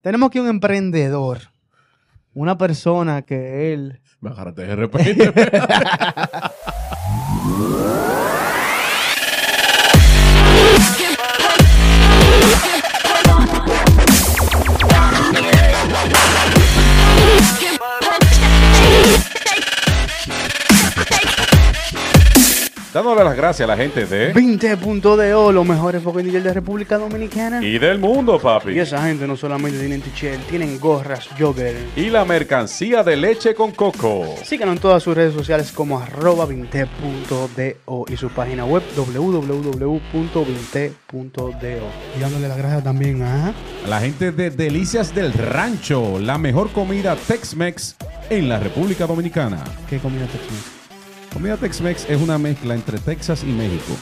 Tenemos aquí un emprendedor. Una persona que él. De repente. Dándole las gracias a la gente de... 20.do, los mejores focos de República Dominicana. Y del mundo, papi. Y esa gente no solamente tienen t-shirt, tienen gorras, jogger. Y la mercancía de leche con coco. Síganos en todas sus redes sociales como arroba 20.do y su página web www.20.do. Y dándole las gracias también a... A la gente de Delicias del Rancho, la mejor comida Tex-Mex en la República Dominicana. ¿Qué comida Tex-Mex? Comida Tex-Mex es una mezcla entre Texas y México.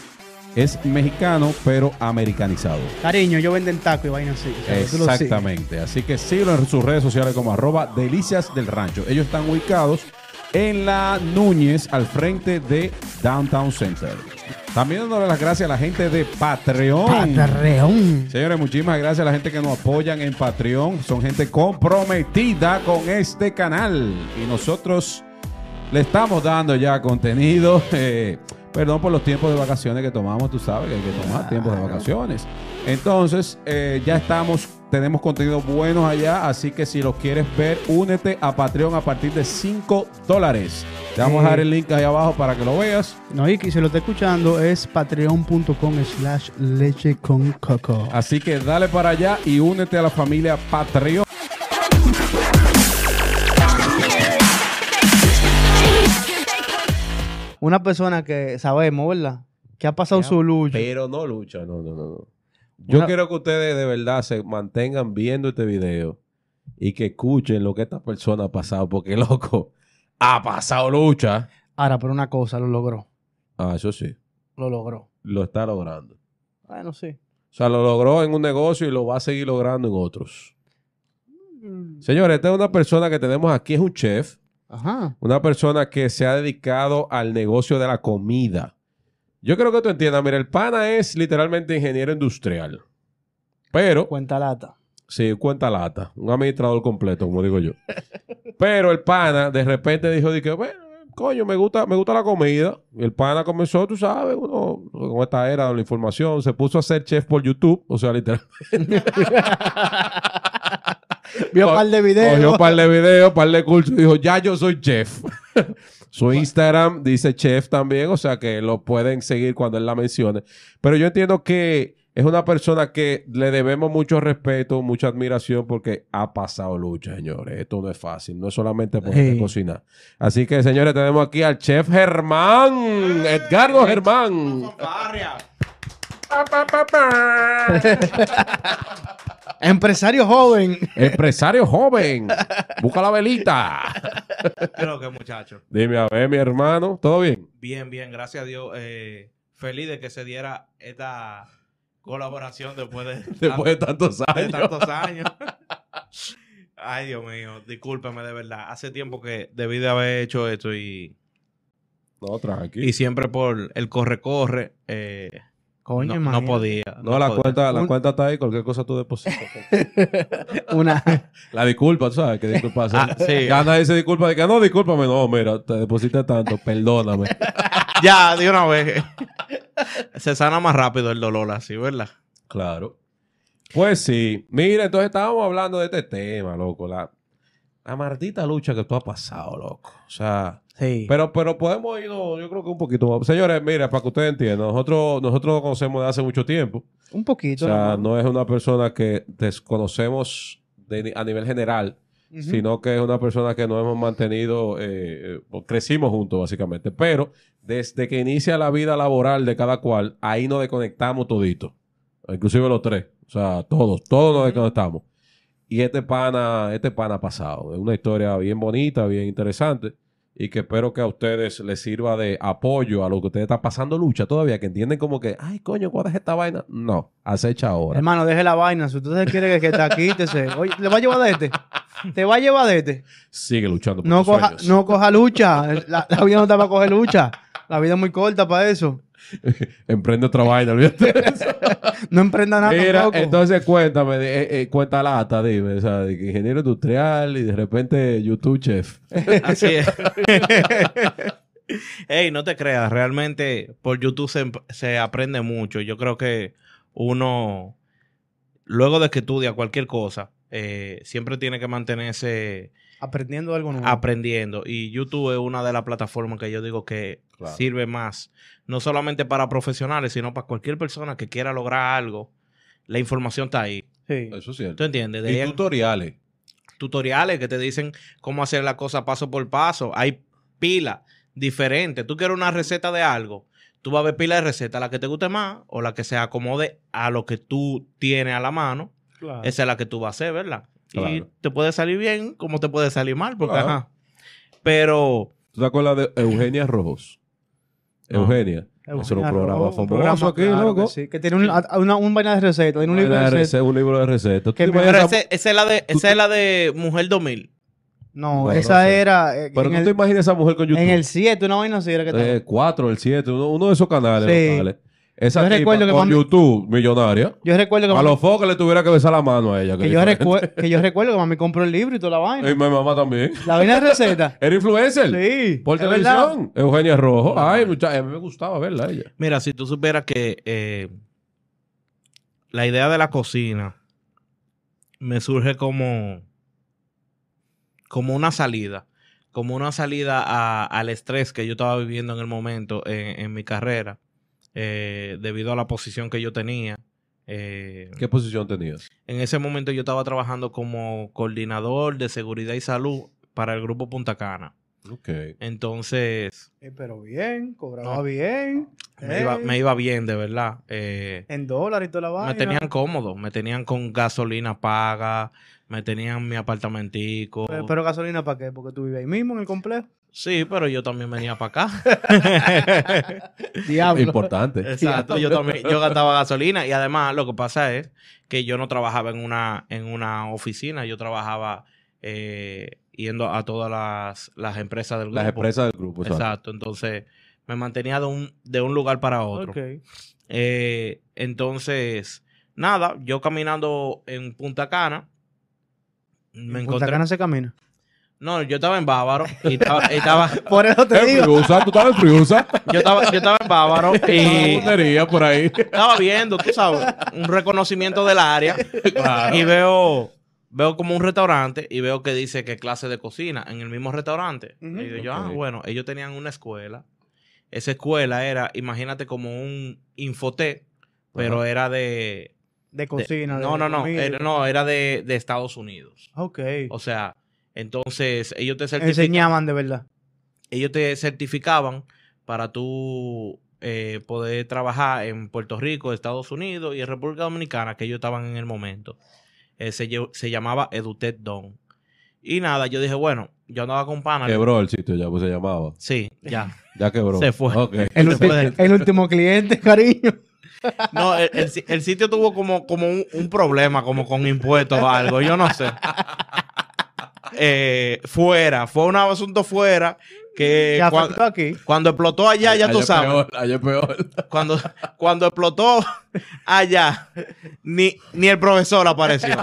Es mexicano, pero americanizado. Cariño, yo venden taco y vaina así. o sea, tú lo sigues. Exactamente. Así que síguelo en sus redes sociales como arroba Delicias del Rancho. Ellos están ubicados en la Núñez, al frente de Downtown Center. También dándole las gracias a la gente de Patreon. Patarreón. Señores, muchísimas gracias a la gente que nos apoyan en Patreon. Son gente comprometida con este canal. Y nosotros le estamos dando ya contenido. eh, perdón por los tiempos de vacaciones que tomamos. Tú sabes que hay que tomar tiempos de vacaciones. Entonces, eh, ya estamos. Tenemos contenido buenos allá. Así que si lo quieres ver, únete a Patreon a partir de 5 dólares. Te vamos a dejar el link ahí abajo para que lo veas. No, y que si lo está escuchando es patreon.com slash leche con coco. Así que dale para allá y únete a la familia Patreon. Una persona que sabemos, ¿verdad? Que ha pasado su lucha. Pero no lucha, no, no, no. no. Yo Una- quiero que ustedes de verdad se mantengan viendo este video y que escuchen lo que esta persona ha pasado, porque loco, ha pasado lucha. Ahora, pero una cosa, lo logró. Ah, eso sí, Lo logró. lo está logrando. Bueno, sí. O sea, lo logró en un negocio y lo va a seguir logrando en otros. Señores, esta es una persona que tenemos aquí, es un chef, Ajá. una persona que se ha dedicado al negocio de la comida. Yo creo que tú entiendas, mira, el pana es literalmente ingeniero industrial. Pero Cuenta lata. Sí, cuenta lata. Un administrador completo, como digo yo. Pero el pana de repente dijo, de que, bueno, coño, me gusta, me gusta la comida. Y el pana comenzó, tú sabes, uno, con esta era de la información, se puso a ser chef por YouTube. O sea, literal. Vio un par de videos. Cogió un par de videos, un par de cursos y dijo, ya yo soy chef. Su Instagram dice chef también, o sea que lo pueden seguir cuando él la mencione. Pero yo entiendo que es una persona que le debemos mucho respeto, mucha admiración porque ha pasado lucha, señores. Esto no es fácil, no es solamente poder Sí. cocinar. Así que, señores, tenemos aquí al chef Germán, Edgardo Germán. Empresario joven. Empresario joven, busca la velita. Creo que muchacho. Dime a ver, mi hermano, ¿todo bien? Bien, bien, gracias a Dios. eh, feliz de que se diera esta colaboración después de, Después de tantos de años. tantos años. Ay, Dios mío, discúlpeme de verdad. Hace tiempo que debí de haber hecho esto y, No, tranqui. y siempre por el corre-corre eh, Coño, no, no podía. no, la podía. cuenta, la Un- cuenta está ahí, cualquier cosa tú depositas. Una. la disculpa, tú sabes que disculpa. Ah, sí. Ya nadie se disculpa de que no, discúlpame, no, mira, te deposité tanto, perdóname. Ya, de una vez. se sana más rápido el dolor así, ¿verdad? claro. Pues sí. Mira, entonces estábamos hablando de este tema, loco. La, la maldita lucha que tú has pasado, loco. O sea, Sí. Pero, pero podemos irnos, yo creo que un poquito más. Señores, mira, para que ustedes entiendan, nosotros, nosotros nos conocemos de hace mucho tiempo. un O poquito. sea, ¿no? no es una persona que desconocemos de- a nivel general, sino que es una persona que nos hemos mantenido, eh, eh, crecimos juntos básicamente. Pero desde que inicia la vida laboral de cada cual, ahí nos desconectamos todito. Inclusive los tres. O sea, todos, todos nos desconectamos. Y este pana, este pana ha pasado. Es una historia bien bonita, bien interesante. Y que espero que a ustedes les sirva de apoyo a lo que ustedes están pasando lucha todavía, que entienden como que, ay, coño, ¿cuál es esta vaina? No, acecha ahora. Hermano, deje la vaina. Si usted quiere que, que te quítese. Oye, ¿le va a llevar de este? ¿Te va a llevar de este? Sigue luchando por No tus coja, sueños. no coja lucha. La, la vida no está para coger lucha. La vida es muy corta para eso. Emprende otra vaina, olvídate de eso. No emprenda nada Mira, tampoco. entonces cuéntame, eh, eh, cuenta lata, dime, o sea, de que ingeniero industrial y de repente YouTube chef. Así es. Ey, no te creas, realmente por YouTube se, se aprende mucho. Yo creo que uno, luego de que estudia cualquier cosa, eh, siempre tiene que mantenerse Aprendiendo algo nuevo. aprendiendo. Y YouTube es una de las plataformas que yo digo que Claro. sirve más, no solamente para profesionales, sino para cualquier persona que quiera lograr algo. La información está ahí. Sí. Eso es cierto. ¿Tú entiendes? De Y ahí- tutoriales. tutoriales que te dicen cómo hacer la cosa paso por paso. Hay pila diferente. Tú quieres una receta de algo, tú vas a ver pila de receta, la que te guste más o la que se acomode a lo que tú tienes a la mano. Claro. Esa es la que tú vas a hacer, ¿verdad? Y Claro. te puede salir bien como te puede salir mal, porque Claro. ajá. Pero ¿Tú te acuerdas de Eugenia Rojos? No. Eugenia. Eugenia Eso era un programa famoso un programa, aquí, claro loco. que sí, que tiene un, una, un vaina de receta, tiene un libro de rece- receta. un libro de recetas. ¿Tú Que te esa- es la de, esa es la de Mujer 2000. No, No, esa no sé. era eh, Pero tú te el, imaginas esa mujer con YouTube. en el 7, una vaina así era que. Eh, 4, el 7, uno, uno de esos canales Sí. locales. Esa Yo tipa recuerdo que con mami- YouTube, millonaria. Yo recuerdo que A mami, los focos le tuviera que besar la mano a ella. que, yo recue- que yo recuerdo que mami compró el libro y toda la vaina. Y mi mamá también. La vaina de receta. ¿Era influencer? Sí. Por es verdad. televisión. Eugenia Rojo. Ay, muchacha, a mí me gustaba verla a ella. Mira, si tú supieras que eh, la idea de la cocina me surge como, como una salida, como una salida a- al estrés que yo estaba viviendo en el momento en, en mi carrera, eh, debido a la posición que yo tenía. Eh, ¿Qué posición tenías? en ese momento yo estaba trabajando como coordinador de seguridad y salud para el grupo Punta Cana. Ok. Entonces, Eh, pero bien, cobraba No. bien. me Eh, iba, me iba bien, de verdad. Eh, En dólares y toda la vaina. Me tenían cómodo, me tenían con gasolina paga, me tenían mi apartamentico. Pero, pero gasolina para qué? Porque tú vives ahí mismo en el complejo. Sí, pero yo también venía para acá. Diablo. Importante. Exacto, yo también, yo gastaba gasolina y además lo que pasa es que yo no trabajaba en una, en una oficina, yo trabajaba eh, yendo a todas las, las empresas del grupo. Las empresas del grupo. Exacto. exacto. entonces me mantenía de un, de un lugar para otro. Ok. Eh, entonces, nada, yo caminando en Punta Cana, me En Punta encontré... Cana se camina. No, yo estaba en Bávaro y estaba, y estaba- Por eso te En digo. Friusa, tú estabas en Friusa. yo, estaba, yo estaba en Bávaro y Puntería por ahí. estaba viendo, tú sabes, un reconocimiento del área y veo, veo como un restaurante y veo que dice que clase de cocina en el mismo restaurante. Ujú. Y digo yo, ah, Ok. bueno, ellos tenían una escuela. Esa escuela era, imagínate, como un infoté, pero era de... De cocina. de no, no, no, era, no, era de, de Estados Unidos. Ok. O sea, entonces ellos te certificaban. Enseñaban de verdad. ellos te certificaban para tú eh, poder trabajar en Puerto Rico, Estados Unidos y en República Dominicana, que ellos estaban en el momento. Eh, se, llamaba Edutech Don. Y nada, yo dije, bueno, yo andaba con pana. Quebró el sitio ya, pues se llamaba. Sí, ya. Ya quebró. Se fue. El, Se último cliente, cariño. No, el, el sitio tuvo como, como un, un problema, como con impuestos o algo, yo no sé. Eh, fuera, fue un asunto fuera que Ya cua- afectó aquí. cuando explotó allá, ya tú sabes. peor, allá es peor. Cuando, cuando explotó allá, ni, ni el profesor apareció.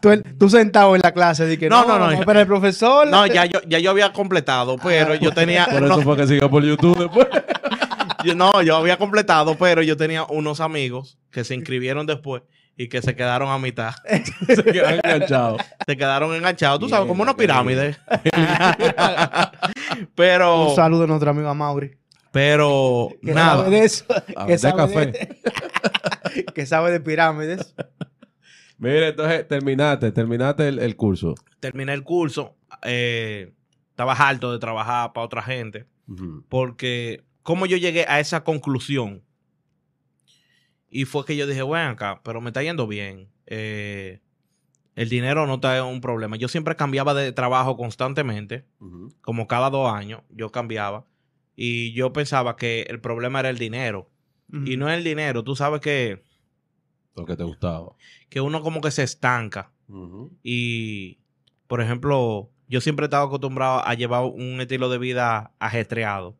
Tú, tú sentado en la clase. Di que, No, no, no, no. no. Pero el profesor. No, ya yo, ya yo había completado, pero yo tenía. Por no, eso fue que siguió por YouTube después. yo- no, yo había completado, pero yo tenía unos amigos que se inscribieron después y que se quedaron a mitad. se quedaron enganchados. Se quedaron enganchados, tú sabes, como una qué pirámide. pero, Un saludo a nuestro amigo Amaury. pero, Que nada. sabe de eso. Vender sabe café. de, que sabe de pirámides. Mira, entonces terminaste, terminaste el, el curso. Terminé el curso. eh, estaba harto de trabajar para otra gente. Porque, ¿cómo yo llegué a esa conclusión? Y fue que yo dije, bueno, acá, pero me está yendo bien. Eh, el dinero no está un problema. Yo siempre cambiaba de trabajo constantemente, como cada dos años, yo cambiaba. Y yo pensaba que el problema era el dinero. Y no es el dinero. Tú sabes que, Lo que te gustaba. que uno como que se estanca. Y, por ejemplo, yo siempre he estado acostumbrado a llevar un estilo de vida ajetreado.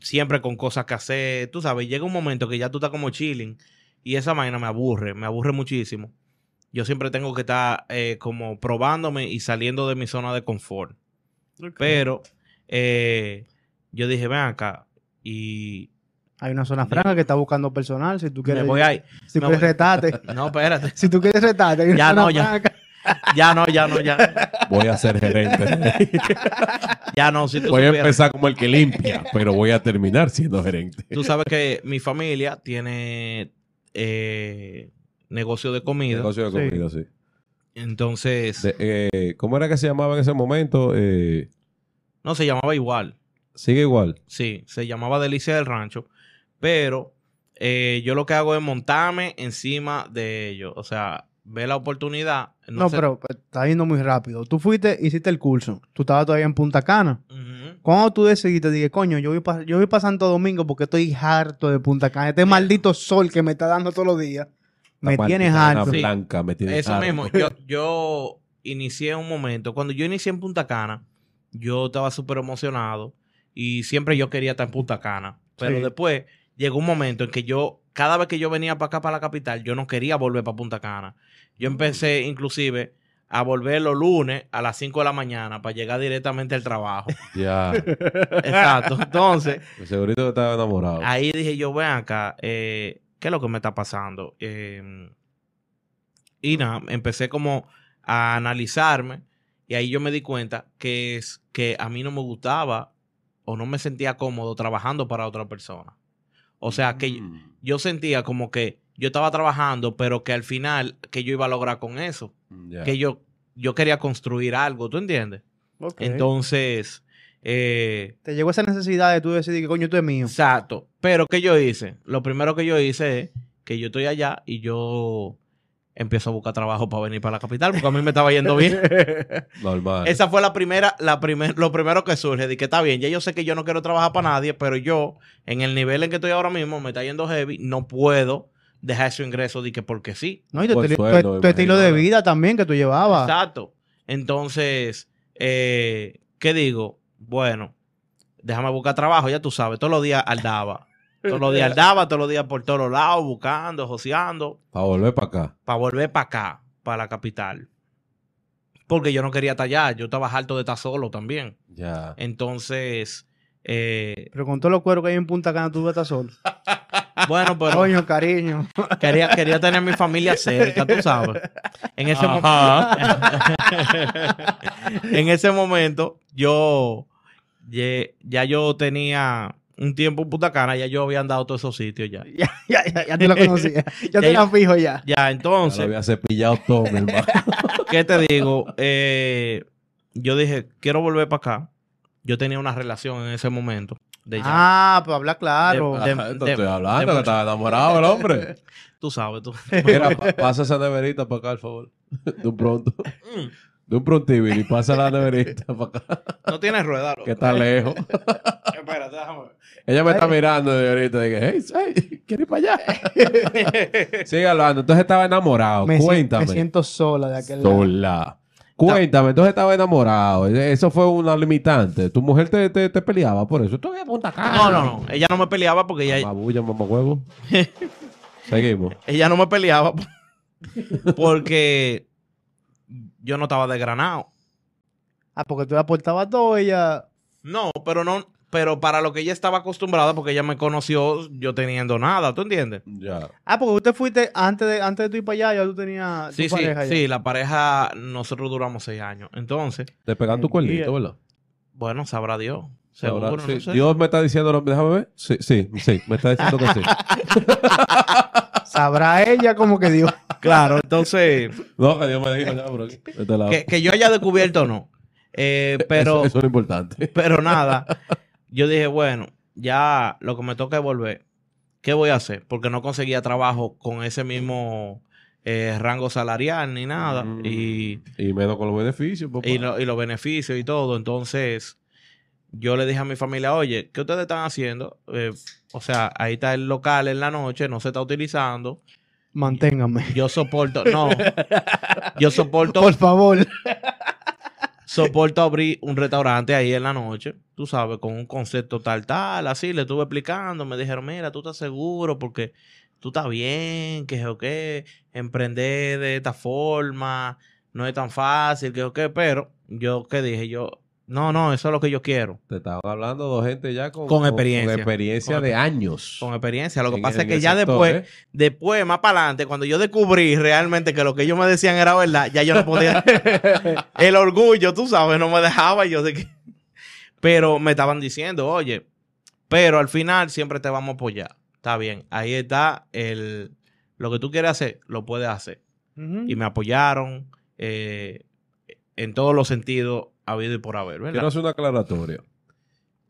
Siempre con cosas que hacer. Tú sabes, llega un momento que ya tú estás como chilling y esa vaina me aburre, me aburre muchísimo. Yo siempre tengo que estar eh, como probándome y saliendo de mi zona de confort. Pero eh, yo dije, ven acá y Hay una zona franca que está buscando personal. Si tú me quieres, voy ahí. si me quieres voy- retarte. No, espérate. si tú quieres retarte, hay una Ya zona no, ya. franca. Ya no, ya no, ya. Voy a ser gerente. Ya no, si tú voy a empezar como el que limpia, pero voy a terminar siendo gerente. Tú sabes que mi familia tiene eh, negocio de comida. Negocio de comida, sí. Entonces, De- eh, ¿Cómo era que se llamaba en ese momento? Eh, no se llamaba igual. sigue igual. Sí, se llamaba Delicia del Rancho. Pero eh, yo lo que hago es montarme encima de ellos. O sea, ver la oportunidad. No, sé- pero pues, está yendo muy rápido. Tú fuiste, hiciste el curso. Tú estabas todavía en Punta Cana. Ujú. Cuando tú decidiste, dije, coño, yo voy para yo voy pa Santo Domingo porque estoy harto de Punta Cana. Este maldito sol que me está dando todos los días. Me La tienes harto. Blanca me tienes Eso harto. mismo. Yo, yo inicié un momento. Cuando yo inicié en Punta Cana, yo estaba súper emocionado. Y siempre yo quería estar en Punta Cana. Pero Sí. después llegó un momento en que yo, cada vez que yo venía para acá, para la capital, yo no quería volver para Punta Cana. Yo empecé inclusive a volver los lunes a las 5 de la mañana para llegar directamente al trabajo. Ya. Exacto. Entonces, Pues Segurito que estaba enamorado. ahí dije yo, ven acá, eh, ¿qué es lo que me está pasando? Eh, y nada, empecé como a analizarme y ahí yo me di cuenta que es que a mí no me gustaba o no me sentía cómodo trabajando para otra persona. O sea, que Mm, yo sentía como que yo estaba trabajando, pero que al final, que yo iba a lograr con eso? ya. Que yo, yo quería construir algo, ¿tú entiendes? Entonces, eh, Te llegó esa necesidad de tú decidir que coño tú es mío. Exacto. Pero ¿qué yo hice? Lo primero que yo hice es que yo estoy allá y yo empiezo a buscar trabajo para venir para la capital porque a mí me estaba yendo bien. Normal. Esa fue la primera, la primer, lo primero que surge de que está bien. Ya yo sé que yo no quiero trabajar para nadie, pero yo, en el nivel en que estoy ahora mismo, me está yendo heavy, no puedo dejar ese ingreso de que porque sí. No, y tu, estilo- tu- sueldo, me tu estilo de vida también que tú llevabas. Exacto. Entonces, eh, ¿qué digo? Bueno, déjame buscar trabajo, ya tú sabes, todos los días aldaba. Todos los días aldaba, todos los días por todos lados, buscando, joseando, Para volver para acá. para volver para acá, para la capital. Porque yo no quería estar allá, yo estaba harto de estar solo también. Ya. Entonces, eh, Pero con todos los cueros que hay en Punta Cana, tú vas a estar solo. bueno, pero Coño, cariño. quería, quería tener a mi familia cerca, tú sabes. En ese, mo- en ese momento, yo ya yo tenía un tiempo en Punta Cana, ya yo había andado a todos esos sitios ya. ya, ya, ya, ya te lo conocía. Ya te Ya- la fijo ya. Ya, Ya lo entonces, había cepillado todo, mi hermano. ¿qué te digo? Eh, yo dije, quiero volver para acá. Yo tenía una relación en ese momento. De. Ah, pues habla claro. De- estoy hablando, de- que estaba enamorado el hombre. Tú sabes, tú. Mira, pa- pasa esa neverita para acá, por favor. De un pronto. Mm, De un prontivil y pasa la neverita para acá. No tienes rueda. loco. Que está lejos. Espérate, déjame ver. Ella me está mirando de ahorita. Dije, hey, hey, ¿quiere ir para allá? Sigue hablando. Entonces estaba enamorado. me, si- Cuéntame. me siento sola de aquel lado. Cuéntame, entonces estaba enamorado. Eso fue una limitante. Tu mujer te, te, te peleaba por eso. Tú me apunta acá. No, no, no. Ella no me peleaba porque ella, Mabulla, mamahuevo. Seguimos. ella no me peleaba porque yo no estaba desgranado. Ah, porque tú le aportabas todo, ella. No, pero no, pero para lo que ella estaba acostumbrada, porque ella me conoció yo teniendo nada, ¿tú entiendes? Ya. Ah, porque usted fuiste antes de, antes de tú ir para allá, ya tú tenías tu Sí, sí, pareja sí, la pareja, nosotros duramos seis años. Entonces, Te pegan tu cuernito, ¿verdad? bueno, sabrá Dios. Seguro, sí, no sé. Dios me está diciendo, déjame ver. Sí, sí, sí, me está diciendo que sí. Sabrá ella como que Dios. Claro, entonces, No, que Dios me dijo ya por aquí. este lado. que, que yo haya descubierto no. Eh, pero, Eso, eso es lo importante. pero nada, yo dije, bueno, ya lo que me toca es volver. ¿Qué voy a hacer? Porque no conseguía trabajo con ese mismo eh, rango salarial ni nada. Mm. Y, Y menos con los beneficios, papá. y, lo- y los beneficios y todo. Entonces, yo le dije a mi familia, oye, ¿qué ustedes están haciendo? Eh, o sea, ahí está el local en la noche, no se está utilizando. Manténgame. Yo soporto, no, yo soporto, Por favor. Soporto abrir un restaurante ahí en la noche, tú sabes, con un concepto tal, tal, así, le estuve explicando, me dijeron, mira, tú estás seguro porque tú estás bien, que o qué, emprender de esta forma, no es tan fácil, que o qué, pero yo, ¿qué dije? Yo, no, no, eso es lo que yo quiero, Te estaban hablando de gente ya con, Con experiencia. Con experiencia Con de años. con experiencia. Lo que En- pasa es que ya sector, después, ¿eh? después, más para adelante, cuando yo descubrí realmente que lo que ellos me decían era verdad, ya yo no podía. el orgullo, tú sabes, no me dejaba yo de que. Pero me estaban diciendo, oye, pero al final siempre te vamos a apoyar. Está bien, ahí está el. Lo que tú quieres hacer, lo puedes hacer. Y me apoyaron eh, en todos los sentidos, habido y por haber, ¿verdad? Quiero hacer una aclaratoria.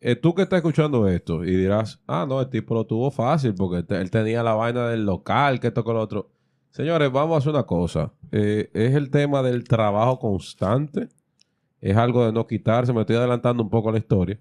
Eh, tú que estás escuchando esto y dirás, ah, no, el tipo lo tuvo fácil porque te- él tenía la vaina del local, que esto con lo otro. Señores, vamos a hacer una cosa. Eh, es el tema del trabajo constante. Es algo de no quitarse. Me estoy adelantando un poco a la historia.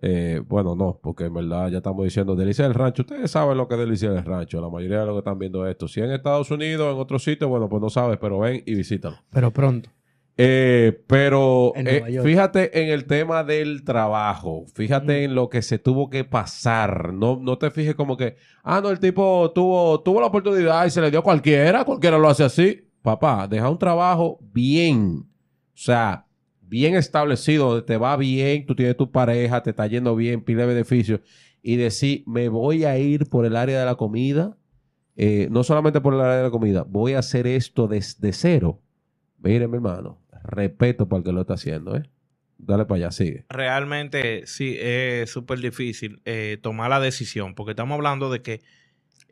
Eh, bueno, no, porque en verdad ya estamos diciendo Delicia del Rancho. Ustedes saben lo que es Delicia del Rancho. La mayoría de los que están viendo esto. Si en Estados Unidos, en otro sitio, bueno, pues no sabes, pero ven y visítalo. Pero pronto. Eh, pero En eh, fíjate en el tema del trabajo, fíjate en lo que se tuvo que pasar, no, no te fijes como que, ah, no, el tipo tuvo, tuvo la oportunidad y se le dio a cualquiera, cualquiera lo hace así. Papá, deja un trabajo bien, o sea, bien establecido, donde te va bien, tú tienes tu pareja, te está yendo bien, pide beneficios, y decir, me voy a ir por el área de la comida, eh, no solamente por el área de la comida, voy a hacer esto desde cero. Mire, mi hermano, respeto para el que lo está haciendo, ¿eh? Dale para allá, sigue. realmente sí es súper difícil eh, tomar la decisión, porque estamos hablando de que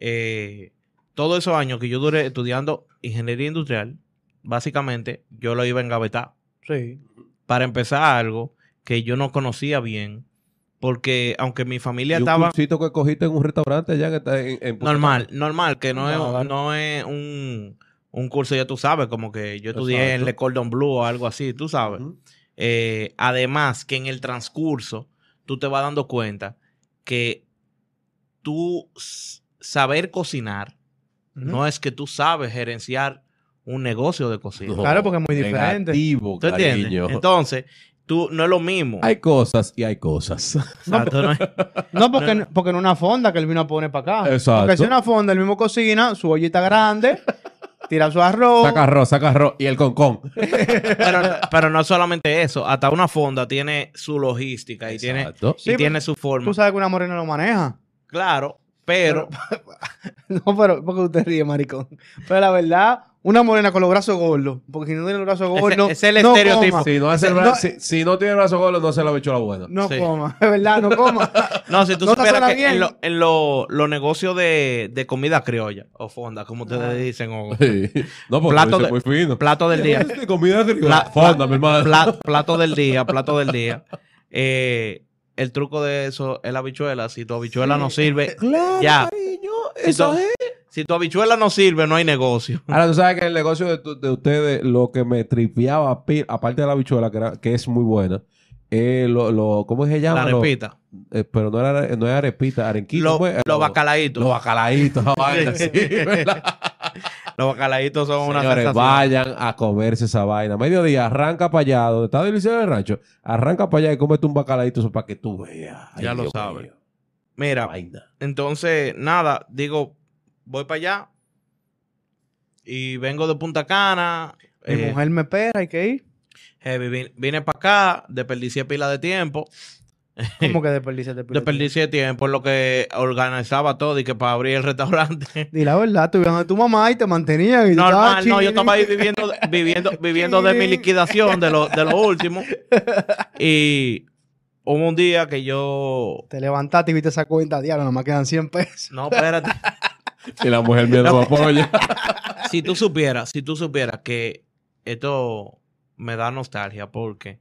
eh, todos esos años que yo duré estudiando ingeniería industrial, básicamente yo lo iba a engavetar Sí. para empezar algo que yo no conocía bien, porque aunque mi familia Y un estaba cursito que cogiste en un restaurante allá en, en, en normal, normal, que no, No, es, no es un, un curso, ya tú sabes, como que yo estudié en Exacto. Le Cordon Bleu o algo así, tú sabes. Eh, además, que en el transcurso tú te vas dando cuenta que tú saber cocinar no es que tú sabes gerenciar un negocio de cocina. No, Claro, porque es muy diferente. Negativo, ¿Tú entiendes? Entonces, tú no es lo mismo. Hay cosas y hay cosas. Exacto, no es- No, porque, porque en una fonda que él vino a poner para acá. Exacto. Porque si una fonda, el mismo cocina, su ollita grande, tira su arroz. Saca arroz, saca arroz. Y el concón. pero, pero no solamente eso, hasta una fonda tiene su logística y tiene, y tiene su forma. Tú sabes que una morena lo maneja. Claro, pero No, pero porque usted ríe, maricón. Pero la verdad, una morena con los brazos gordos. Porque si no tiene los brazos gordos. ese es el no estereotipo. coma. Si no, hace el No- bra- si, si no tiene el brazo gordo, no se la bicho la buena. No Sí. coma. Es verdad, no coma. No, si tú No te supieras suena que bien. en, lo- en lo- los negocios de, de comida criolla o fonda, como ustedes Ah. dicen, o Sí. No, porque Plato de- muy fino. plato del día, De comida Pla- fonda, mi hermano. pla- plato del día, plato del día. Eh, el truco de eso es la habichuela. Si tu habichuela no sirve, Claro, Ya. cariño. Si es. Si tu habichuela no sirve, no hay negocio. Ahora, tú sabes que el negocio de, tu- de ustedes, lo que me tripeaba, aparte de la bichuela, que, era- que es muy buena, eh, lo, lo- ¿cómo se llama? La Lo- repita. eh, pero no era, no era arepita, arenquito. Los ¿cómo es? los bacalaitos. Los bacalaitos, esa vaina, sí, ¿verdad? Los bacalaitos son una Señores, sensación. vayan a comerse esa vaina. Mediodía, arranca para allá, donde está Delicioso del Rancho. Arranca para allá y cómete un bacalaito eso para que tú veas. Ay, Ya lo sabes. Mira, vaina. entonces, nada, digo, voy para allá y vengo de Punta Cana. Mi eh, mujer me espera, hay que ir. heavy, vine, vine para acá, desperdicié pila de tiempo. ¿Cómo que desperdicias de Desperdicié tiempo en lo que organizaba todo y que para abrir el restaurante. Di la verdad, tú ibas a tu mamá y te mantenían. Y Normal, no, yo estaba ahí viviendo, viviendo, viviendo de mi liquidación, de lo, de lo último. Y hubo un día que yo. Te levantaste y viste esa cuenta, diablo, nomás quedan 100 pesos. No, espérate. Y la mujer me apoya. si tú supieras, si tú supieras que esto me da nostalgia porque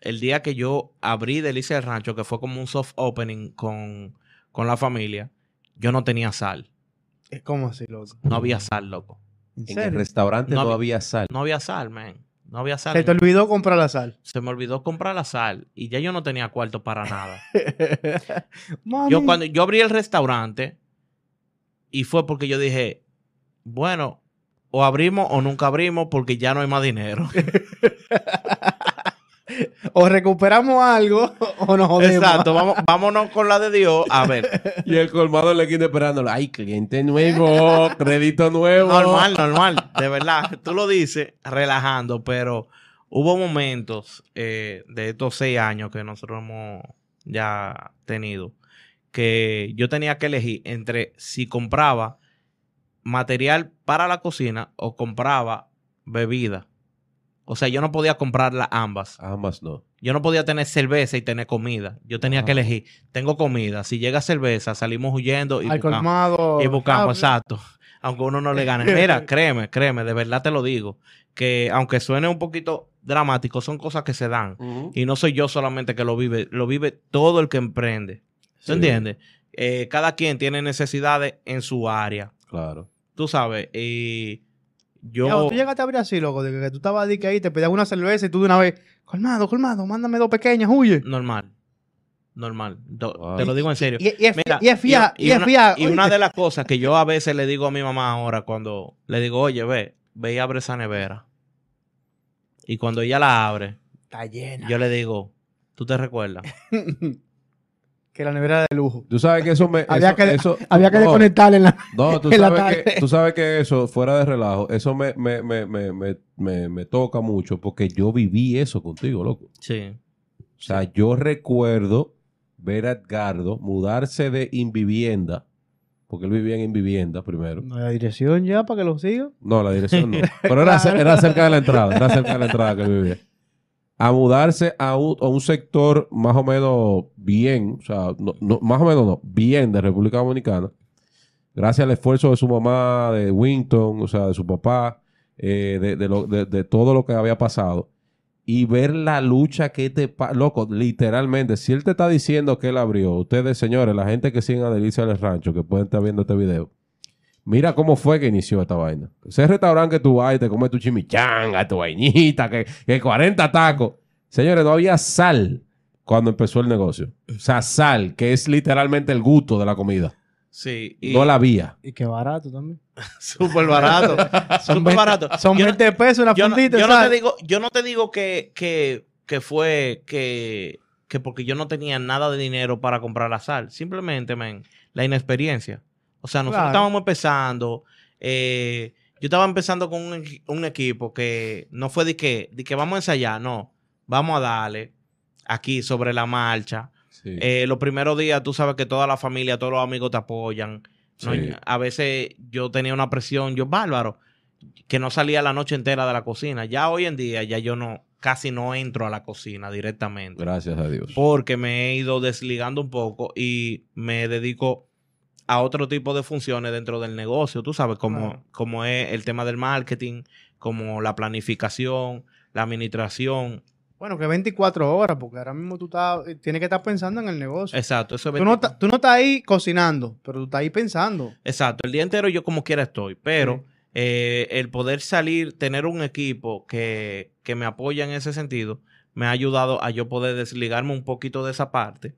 el día que yo abrí Delicia del Rancho, que fue como un soft opening con, con la familia, yo no tenía sal. Es como así, loco. No había sal, loco. ¿En En el restaurante No no, había- había sal. No había sal, man. No había sal. Se te olvidó comprar la sal. Se me olvidó comprar la sal y ya yo no tenía cuarto para nada. Mami. Yo cuando yo abrí el restaurante y fue porque yo dije, bueno, o abrimos o nunca abrimos porque ya no hay más dinero. o recuperamos algo o nos jodemos. Exacto, vamos, vámonos con la de Dios. A ver, Y el colmado la esquina esperándolo. Ay, cliente nuevo, crédito nuevo. normal, normal. De verdad, tú lo dices relajando, pero hubo momentos eh, de estos seis años que nosotros hemos ya tenido que yo tenía que elegir entre si compraba material para la cocina o compraba bebida. O sea, yo no podía comprarlas ambas. Ambas no. Yo no podía tener cerveza y tener comida. Yo tenía que elegir. Tengo comida. Si llega cerveza, salimos huyendo y Al buscamos. colmado. Y buscamos, Ah, exacto. Aunque uno no le gane. Mira, créeme, créeme, de verdad te lo digo. Que aunque suene un poquito dramático, son cosas que se dan. Y no soy yo solamente que lo vive, lo vive todo el que emprende. ¿Tú Sí. entiendes? Eh, cada quien tiene necesidades en su área. Claro. Tú sabes. Y yo. Ya, tú llegaste a abrir así, loco, de que, que tú estabas de que ahí, te pedías una cerveza y tú de una vez, colmado, colmado, mándame dos pequeñas, huye. Normal. Normal. Do- Wow. Te lo digo en serio. Y, y es, Mira, y es fía, y, es una, fía. y una de las cosas que yo a veces le digo a mi mamá ahora cuando le digo, oye, ve, ve y abre esa nevera. Y cuando ella la abre, Está llena. yo le digo, ¿tú te recuerdas? que la nevera era de lujo. Tú sabes que eso me. Había eso- que, eso- había que no, desconectarle en la... No, tú en la sabes, que, tarde. tú sabes que eso, fuera de relajo, eso me, me, me, me, me, me, me toca mucho porque yo viví eso contigo, loco. Sí. O sea, yo recuerdo ver a Edgardo mudarse de Invivienda, porque él vivía en Invivienda primero. La dirección ya para que lo siga. No, la dirección no. Pero era, era cerca de la entrada, era cerca de la entrada que él vivía. A mudarse a un, a un sector más o menos bien, o sea, no- no- más o menos no, bien de República Dominicana. Gracias al esfuerzo de su mamá, de Winton, o sea, de su papá, eh, de, de lo- de- todo lo que había pasado. Y ver la lucha que te... Loco, literalmente, si él te está diciendo que él abrió, ustedes, señores, la gente que siguen a Delicia del Rancho, que pueden estar viendo este video, Mira cómo fue que inició esta vaina. Ese restaurante que tú vas y te comes tu chimichanga, tu vainita, que, que 40 tacos. Señores, no había sal cuando empezó el negocio. O sea, sal, que es literalmente el gusto de la comida. Sí. Y No la había. Y qué barato también. súper barato. Son súper 20 barato. Son Yo no- 20 pesos una yo no, fundita. yo no te digo, yo no te digo que, que, que fue que, que porque yo no tenía nada de dinero para comprar la sal. Simplemente, men, la inexperiencia. O sea, nosotros Claro. estábamos empezando. eh, yo estaba empezando con un, equi- un equipo que no fue de que, de que vamos a ensayar, no. Vamos a darle aquí sobre la marcha. Sí. Eh, los primeros días, tú sabes que toda la familia, todos los amigos te apoyan. ¿no? Sí. A veces yo tenía una presión, yo bárbaro, que no salía la noche entera de la cocina. Ya hoy en día, ya yo no, casi no entro a la cocina directamente. Gracias a Dios. Porque me he ido desligando un poco y me dedico a otro tipo de funciones dentro del negocio. Tú sabes, como, Claro. como es el tema del marketing, como la planificación, la administración. Bueno, que 24 horas, porque ahora mismo tú estás, tienes que estar pensando en el negocio. Exacto, eso es Tú no, ta- tú no estás ahí cocinando, pero tú estás ahí pensando. Exacto, el día entero yo como quiera estoy, pero eh, el poder salir, tener un equipo que, que me apoya en ese sentido, me ha ayudado a yo poder desligarme un poquito de esa parte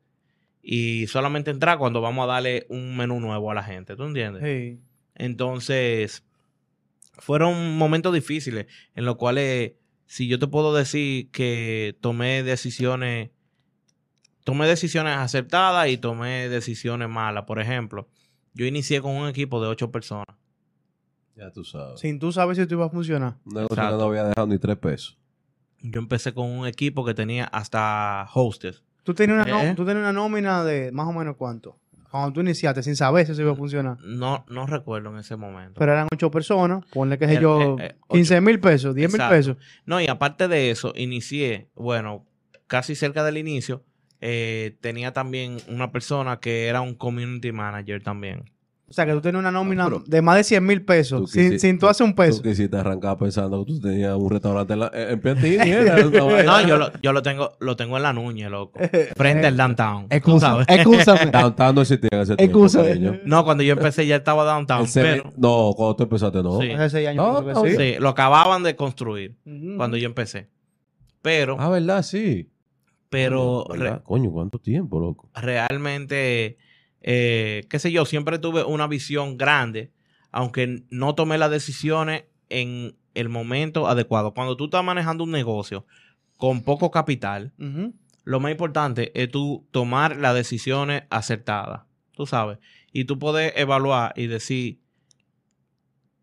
y solamente entrar cuando vamos a darle un menú nuevo a la gente, ¿tú entiendes? Sí. Entonces, fueron momentos difíciles en los cuales, si yo te puedo decir que tomé decisiones, tomé decisiones acertadas y tomé decisiones malas. Por ejemplo, yo inicié con un equipo de ocho personas. Ya tú sabes. Sin tú saber si tú ibas a funcionar. Exacto. no había dejado ni tres pesos. Yo empecé con un equipo que tenía hasta hostess. Tú tenías una, ¿Eh? tú tenías una nómina de más o menos cuánto. Cuando tú iniciaste, sin saber si eso iba a funcionar. No, no recuerdo en ese momento. Pero eran ocho personas, ponle que sé Eh, yo, eh, eh, 15 mil pesos, 10 mil pesos. No, y aparte de eso, inicié, bueno, casi cerca del inicio, eh, tenía también una persona que era un community manager también. O sea, que tú tenías una nómina Ah, de más de 100 mil Tú pesos, sin, sin tú hacer un peso. Tú quisiste arrancar pensando que tú tenías un restaurante en, la, en Piantini. No, yo lo, yo lo tengo, lo tengo en la nuña, loco. Frente al downtown. tú Excúsame. Downtown no existía en ese tiempo. No, cuando yo empecé ya estaba downtown, pero No, cuando tú empezaste, no. Sí. Hace seis años No, no, sí. sí, lo acababan de construir cuando yo empecé. Pero, Ah, ¿verdad? Sí. pero. Coño, ¿cuánto tiempo, loco? realmente, eh, qué sé yo, siempre tuve una visión grande, aunque no tomé las decisiones en el momento adecuado. Cuando tú estás manejando un negocio, con poco capital, lo más importante es tú tomar las decisiones acertadas, tú sabes, y tú puedes evaluar y decir,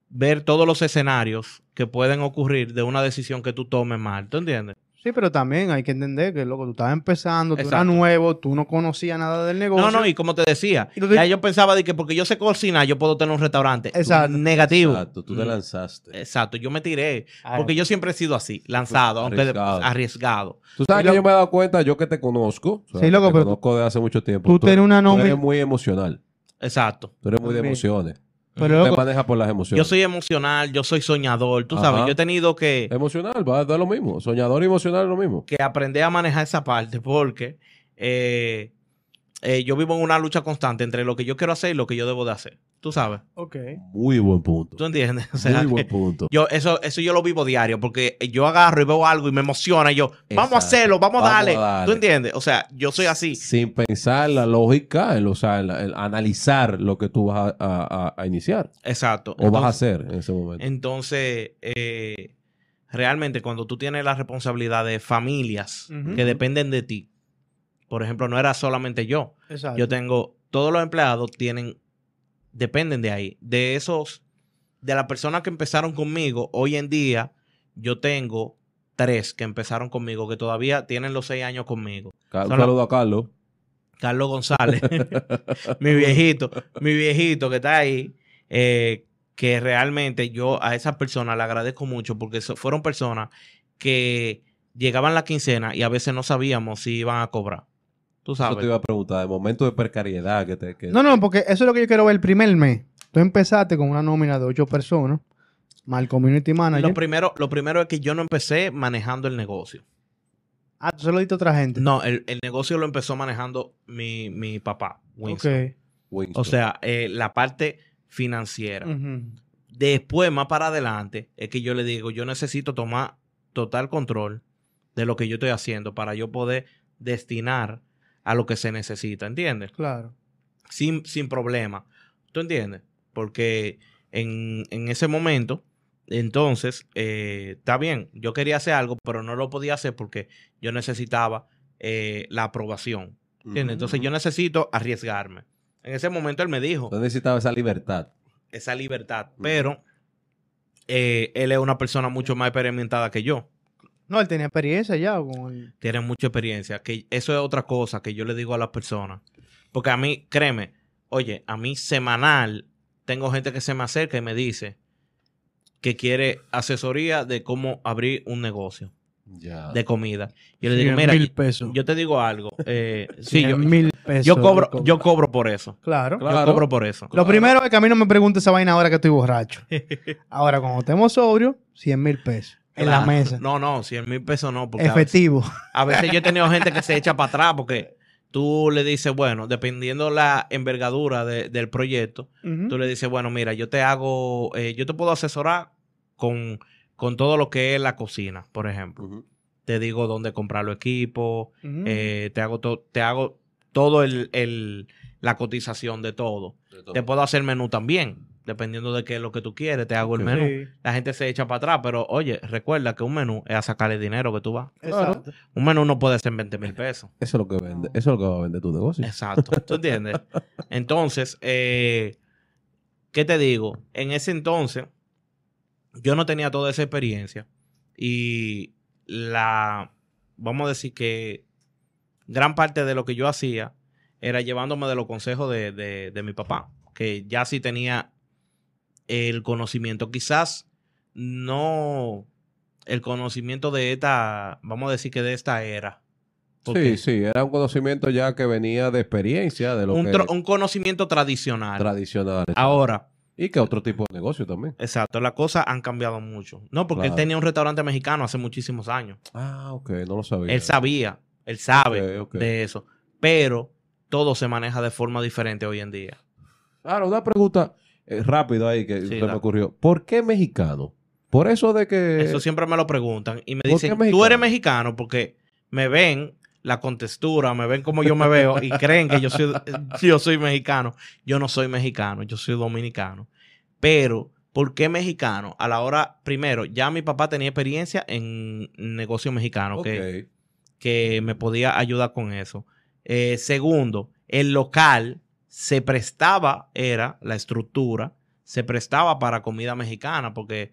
ver todos los escenarios que pueden ocurrir de una decisión que tú tomes mal, ¿tú entiendes? Sí, pero también hay que entender que, loco, tú estabas empezando, tú eras nuevo, tú no conocías nada del negocio. No, no, y como te decía, tú ya yo pensaba de que porque yo sé cocinar, yo puedo tener un restaurante. Exacto. Negativo. Exacto, tú te Mm. lanzaste. Exacto, yo me tiré. Ay. Porque yo siempre he sido así, lanzado, aunque Arriesgado. arriesgado. Tú sabes que lo- yo me he dado cuenta, yo que te conozco, o sea, Sí, loco, te pero conozco de hace mucho tiempo. tú tienes una tú nómina- eres muy emocional. Exacto. Tú eres muy de emociones. Pero, te loco, manejas por las emociones. Yo soy emocional, yo soy soñador, tú Ajá. sabes, yo he tenido que, Emocional, va a dar lo mismo. Soñador y emocional es lo mismo. que aprender a manejar esa parte porque eh, eh, yo vivo en una lucha constante entre lo que yo quiero hacer y lo que yo debo de hacer. Tú sabes, ok. Muy buen punto. ¿tú entiendes? O sea, muy buen punto. yo, eso, eso yo lo vivo diario porque yo agarro y veo algo y me emociona y yo, vamos a hacerlo, vamos, a Vamos darle. a darle. ¿Tú entiendes? O sea, yo soy así. Sin pensar la lógica, el, o sea, el, el analizar lo que tú vas a, a- a- a iniciar Exacto. o vas a hacer en ese momento. Entonces, eh, realmente cuando tú tienes la responsabilidad de familias que dependen de ti, por ejemplo, no era solamente yo. Exacto. Yo tengo, todos los empleados tienen, dependen de ahí. De esos, de las personas que empezaron conmigo, hoy en día yo tengo tres que empezaron conmigo, que todavía tienen los seis años conmigo. Un la- saludo a Carlos. Carlos González, mi viejito, mi viejito que está ahí, eh, que realmente yo a esas personas le agradezco mucho porque so- fueron personas que llegaban la quincena y a veces no sabíamos si iban a cobrar. Tú Eso te iba a preguntar, de momento de precariedad que te... que- No, no, porque eso es lo que yo quiero ver el primer mes. Tú empezaste con una nómina de ocho personas, mal community manager. Lo primero, lo primero es que yo no empecé manejando el negocio. ah, tú se lo diste a otra gente. No, el, el negocio lo empezó manejando mi, mi papá, Winston. Ok. Winston. O sea, eh, la parte financiera. Después, más para adelante, es que yo le digo, yo necesito tomar total control de lo que yo estoy haciendo para yo poder destinar a lo que se necesita, ¿entiendes? Claro. Sin, sin problema. ¿Tú entiendes? Porque en, en ese momento, entonces, eh, está bien, yo quería hacer algo, pero no lo podía hacer porque yo necesitaba eh, la aprobación. ¿Entiendes? Entonces yo necesito arriesgarme. En ese momento él me dijo, Tú necesitabas esa libertad. esa libertad. Pero eh, él es una persona mucho más experimentada que yo. No, él tenía experiencia ya con el... Tiene mucha experiencia. Que eso es otra cosa que yo le digo a las personas. Porque a mí, créeme, oye, a mí semanal tengo gente que se me acerca y me dice que quiere asesoría de cómo abrir un negocio Ya. de comida. Yo le digo, mira, mil pesos. yo te digo algo. eh, sí, Cien yo, mil pesos. yo cobro, yo cobro por eso. Claro. Claro. Yo cobro por eso. Lo primero es que a mí no me pregunte esa vaina ahora que estoy borracho. Ahora, cuando estemos sobrios, 100 mil pesos. En la Claro. mesa. No, no, 100 mil pesos no. Porque a veces- Efectivo. A veces yo he tenido gente que se echa para atrás porque tú le dices, bueno, dependiendo la envergadura de- del proyecto, tú le dices, bueno, mira, yo te hago, eh, yo te puedo asesorar con, con todo lo que es la cocina, por ejemplo. Te digo dónde comprar los equipos, eh, te hago to- te hago todo el, el- la cotización de todo. De todo. Te puedo hacer menú también, dependiendo de qué es lo que tú quieres, te hago el menú. Sí, La gente se echa para atrás, pero oye, recuerda que un menú es a sacarle dinero que tú vas. exacto. Un menú no puede ser 20 mil pesos. Eso es lo que vende. Eso es lo que va a vender tu negocio. Exacto. ¿Tú entiendes? Entonces, eh, ¿qué te digo? En ese entonces, yo no tenía toda esa experiencia. Y la, vamos a decir que gran parte de lo que yo hacía era llevándome de los consejos de, de- de mi papá, que ya sí tenía el conocimiento. Quizás no el conocimiento de esta, vamos a decir que de esta era. Sí, sí, era un conocimiento ya que venía de experiencia, de lo un, que un conocimiento tradicional. tradicional. Ahora, Y que otro tipo de negocio también. exacto, las cosas han cambiado mucho. No, porque él tenía un restaurante mexicano hace muchísimos años. Ah, ok, no lo sabía. Él sabía, él sabe de eso. Pero todo se maneja de forma diferente hoy en día. Ahora, una pregunta eh, rápida ahí que Sí, se me ocurrió. ¿Por qué mexicano? Por eso de que... Eso siempre me lo preguntan. Y me ¿por qué dicen, tú eres mexicano porque me ven la contextura, me ven como yo me veo y creen que yo soy, yo soy mexicano. Yo no soy mexicano, yo soy dominicano. Pero ¿Por qué mexicano? A la hora, primero, ya mi papá tenía experiencia en negocio mexicano, que, que me podía ayudar con eso. Eh, segundo, el local se prestaba, era la estructura, se prestaba para comida mexicana, porque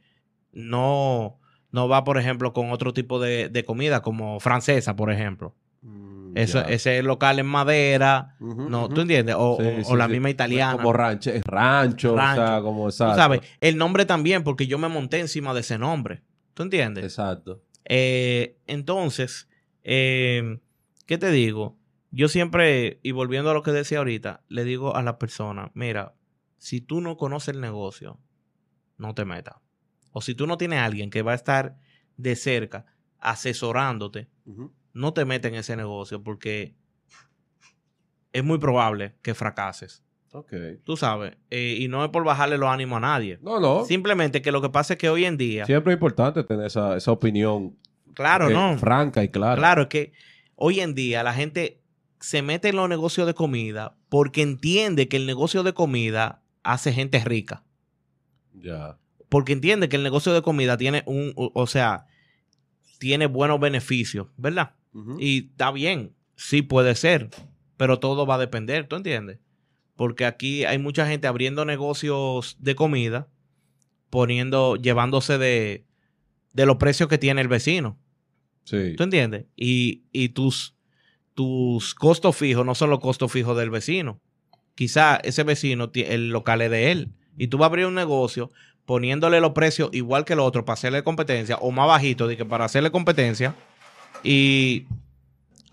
no, no va, por ejemplo, con otro tipo de, de comida, como francesa, por ejemplo. Mm, Eso, ese local en madera, no. ¿tú entiendes? O, Sí, o- sí, o la sí. misma italiana. Como rancho, rancho, Rancho. o sea, como Tú sabes, el nombre también, porque yo me monté encima de ese nombre. ¿Tú entiendes? Exacto. Eh, entonces, eh, ¿qué te digo? Yo siempre, y volviendo a lo que decía ahorita, le digo a las personas, mira, si tú no conoces el negocio, no te metas. O si tú no tienes a alguien que va a estar de cerca asesorándote, no te metas en ese negocio porque es muy probable que fracases. Ok. Tú sabes, eh, y no es por bajarle los ánimos a nadie. No, no. Simplemente que lo que pasa es que hoy en día, Siempre es importante tener esa, esa opinión claro, eh, ¿no? franca y clara. Claro, es que hoy en día la gente se mete en los negocios de comida porque entiende que el negocio de comida hace gente rica. Ya. Porque entiende que el negocio de comida tiene un, o sea, tiene buenos beneficios, ¿verdad? Y está bien, sí puede ser, pero todo va a depender, ¿tú entiendes? Porque aquí hay mucha gente abriendo negocios de comida, poniendo, llevándose de, de los precios que tiene el vecino. Sí. ¿Tú entiendes? Y, y tus, tus costos fijos no son los costos fijos del vecino. Quizá ese vecino, el local es de él. Y tú vas a abrir un negocio poniéndole los precios igual que el otro para hacerle competencia o más bajito de que para hacerle competencia. Y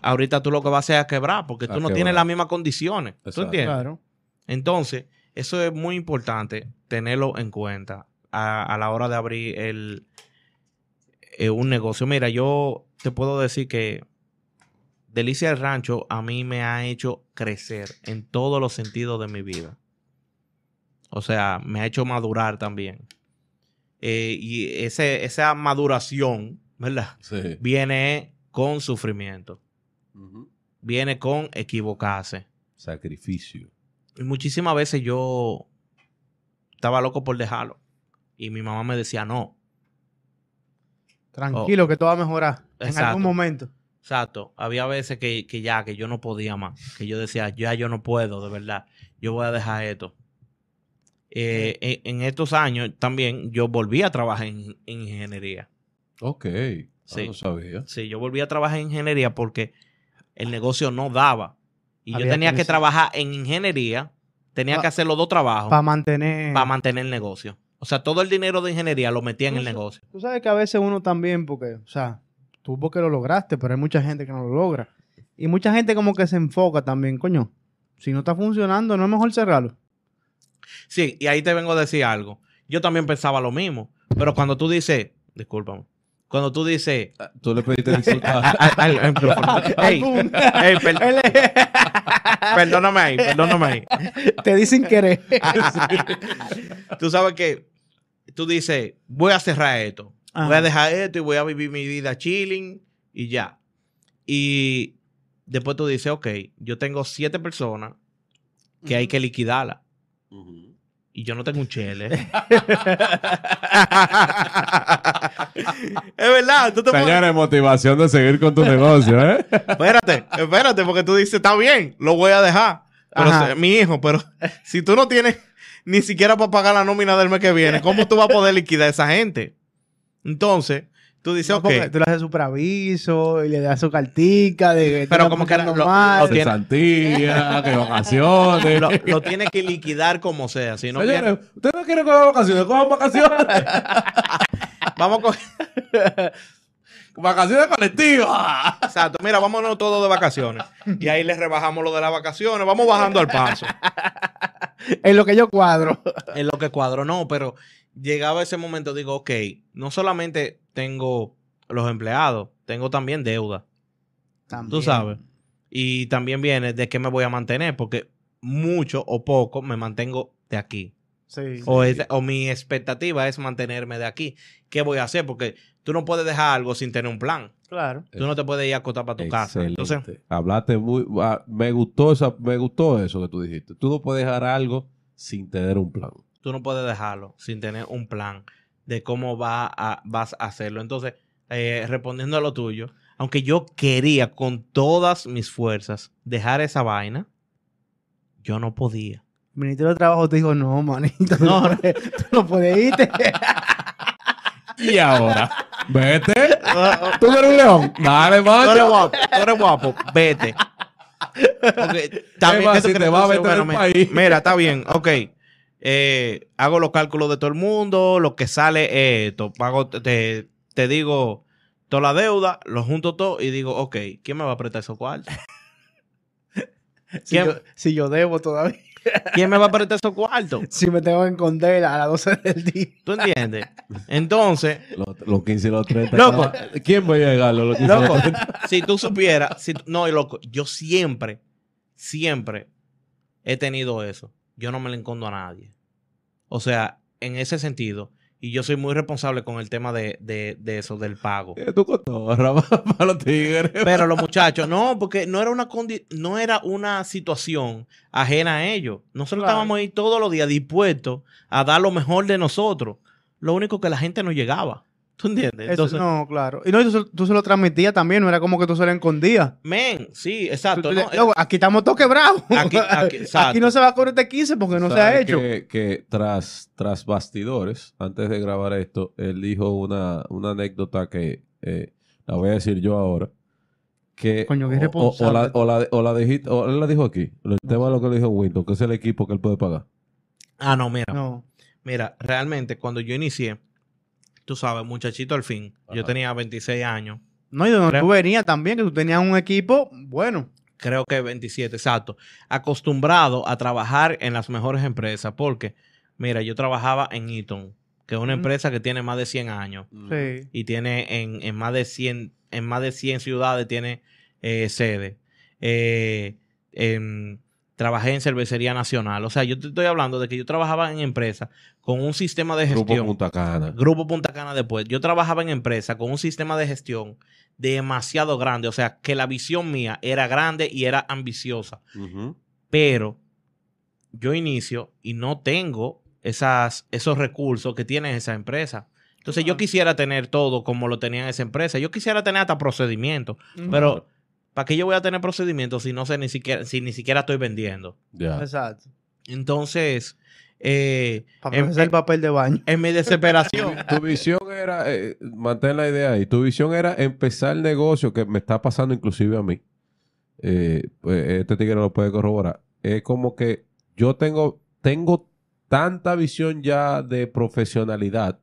ahorita tú lo que vas a hacer es quebrar porque A tú no quebrar. tienes las mismas condiciones. ¿Tú entiendes? Claro. Entonces, eso es muy importante tenerlo en cuenta a, a la hora de abrir el, eh, un negocio. Mira, yo te puedo decir que Delicia del Rancho a mí me ha hecho crecer en todos los sentidos de mi vida. O sea, me ha hecho madurar también. Eh, y ese, esa maduración, ¿verdad? Sí. Viene con sufrimiento, viene con equivocarse. Sacrificio. Y muchísimas veces yo estaba loco por dejarlo. Y mi mamá me decía, no. Tranquilo, que todo va a mejorar. En algún momento. Exacto. Había veces que, que ya, que yo no podía más. Que yo decía, ya yo no puedo, de verdad. Yo voy a dejar esto. Eh, en, en estos años también yo volví a trabajar en, en ingeniería. Ok. Sí. Sí. No sabía. Sí, yo volví a trabajar en ingeniería porque el negocio no daba. Y yo tenía que trabajar en ingeniería. Tenía Pa- que hacer los dos trabajos. Para mantener. para mantener el negocio. O sea, todo el dinero de ingeniería lo metía en el negocio. Tú sabes que a veces uno también, porque, o sea, tú porque lo lograste, pero hay mucha gente que no lo logra. Y mucha gente como que se enfoca también, coño. Si no está funcionando, no es mejor cerrarlo. Sí, y ahí te vengo a decir algo. Yo también pensaba lo mismo. Pero cuando tú dices, discúlpame, cuando tú dices, Tú le pediste disculpas. Al- al micrófono. Ey, Pum. ey, per- Él es- perdóname ahí, perdóname ahí. Te dicen querer. Tú sabes que tú dices, voy a cerrar esto. Ajá. Voy a dejar esto y voy a vivir mi vida chilling y ya. Y después tú dices, ok, yo tengo siete personas que hay que liquidarla. Y yo no tengo un chele. es verdad. Tú te Señores, motivación de seguir con tu negocio, ¿eh? Espérate, espérate, porque tú dices, está bien, lo voy a dejar. Pero se- mi hijo, pero si tú no tienes ni siquiera para pagar la nómina del mes que viene, ¿cómo tú vas a poder liquidar a esa gente? Entonces, tú dices, No, ok, Tú le haces su preaviso y le das su cartica de que Pero como que lo- mal. lo tiene- Cesantía, que vacaciones. lo, lo tienes que liquidar como sea. Si no Señores, viene- ¿usted no quiere coger vacaciones? Cojan vacaciones. vamos con... vacaciones colectivas. Exacto, mira, vámonos todos de vacaciones. Y ahí les rebajamos lo de las vacaciones, vamos bajando al paso. En lo que yo cuadro. Es lo que cuadro, no, pero llegaba ese momento, digo, ok, no solamente tengo los empleados, tengo también deuda. Tú También. sabes. Y también viene de qué me voy a mantener, porque mucho o poco me mantengo de aquí. Sí. O, es- o mi expectativa es mantenerme de aquí. ¿Qué voy a hacer? Porque tú no puedes dejar algo sin tener un plan. Claro. Tú no te puedes ir a acotar para tu casa. Entonces, Hablaste muy. ah, me, gustó esa, me gustó eso que tú dijiste. Tú no puedes dejar algo sin tener un plan. Tú no puedes dejarlo sin tener un plan de cómo va a, vas a hacerlo. Entonces, eh, respondiendo a lo tuyo, aunque yo quería con todas mis fuerzas dejar esa vaina, yo no podía. El Ministerio de Trabajo te dijo, no, manito, No. no, tú no puedes irte. Y ahora, vete. Tú no eres un león. Dale, Tú eres macho. guapo, tú eres guapo, vete. Mira, está bien, ok. Eh, hago los cálculos de todo el mundo, lo que sale es esto. Pago, te, te digo toda la deuda, lo junto todo y digo, ok, ¿quién me va a prestar esos cuartos? Si ¿Quién, yo, si yo debo todavía. quién me va a prestar esos cuartos? Si me tengo que esconder a las 12 del día. ¿Tú entiendes? Entonces, Los, los 15 y los 30. Loco. ¿Quién va a llegar? Los 15 y los Loco, 30? si tú supieras, si, no, loco, yo siempre, siempre he tenido eso. Yo no me le encondo a nadie. O sea, en ese sentido, y yo soy muy responsable con el tema de, de, de eso, del pago. Eh, Tú cotorra para los tigres. Pero los muchachos, no, porque no era una condi- no era una situación ajena a ellos. Nosotros Claro. estábamos ahí todos los días dispuestos a dar lo mejor de nosotros. Lo único que la gente no llegaba. ¿Tú entiendes? Eso- Entonces, no, claro. Y no, tú, se- tú se lo transmitías también, no era como que tú se lo escondías. men, sí, exacto. tú- no, loco, aquí estamos todos quebrados. Aquí- aquí-. Aquí no se va a cobrar este 15 porque no se ha ¿Sabes hecho. Que, que tras, tras bastidores, antes de grabar esto, él dijo una, una anécdota que eh, la voy a decir yo ahora. Que, Coño, qué o- o, la, o, la, o la dijiste- o él la dijo aquí. El tema de lo que le dijo Winton, que es el equipo que él puede pagar. Ah, no, mira. No. Mira, realmente cuando yo inicié, tú sabes, muchachito al fin, yo tenía 26 años, No, y de donde Creo- tú venías también, que tú tenías un equipo bueno. creo que 27, exacto, acostumbrado a trabajar en las mejores empresas, porque, mira, yo trabajaba en Eaton, que es una Ujú. empresa que tiene más de 100 años Sí. y tiene en, en más de 100, en más de 100 ciudades tiene eh, sede. Eh, em, trabajé en cervecería nacional. O sea, yo te estoy hablando de que yo trabajaba en empresa con un sistema de Grupo gestión. Punta Cana. Grupo Punta Cana después. Yo trabajaba en empresa con un sistema de gestión demasiado grande. O sea, que la visión mía era grande y era ambiciosa. Pero yo inicio y no tengo esas, esos recursos que tiene esa empresa. Entonces yo quisiera tener todo como lo tenía esa empresa. Yo quisiera tener hasta procedimientos. Pero, ¿para qué yo voy a tener procedimientos si no sé ni siquiera, si ni siquiera estoy vendiendo? Exacto. Entonces, eh, Para en, el papel de baño. en mi desesperación. Tu visión era, eh, mantén la idea ahí, tu visión era empezar el negocio que me está pasando inclusive a mí. Eh, pues, este tigre lo puede corroborar. Es como que yo tengo, tengo tanta visión ya de profesionalidad,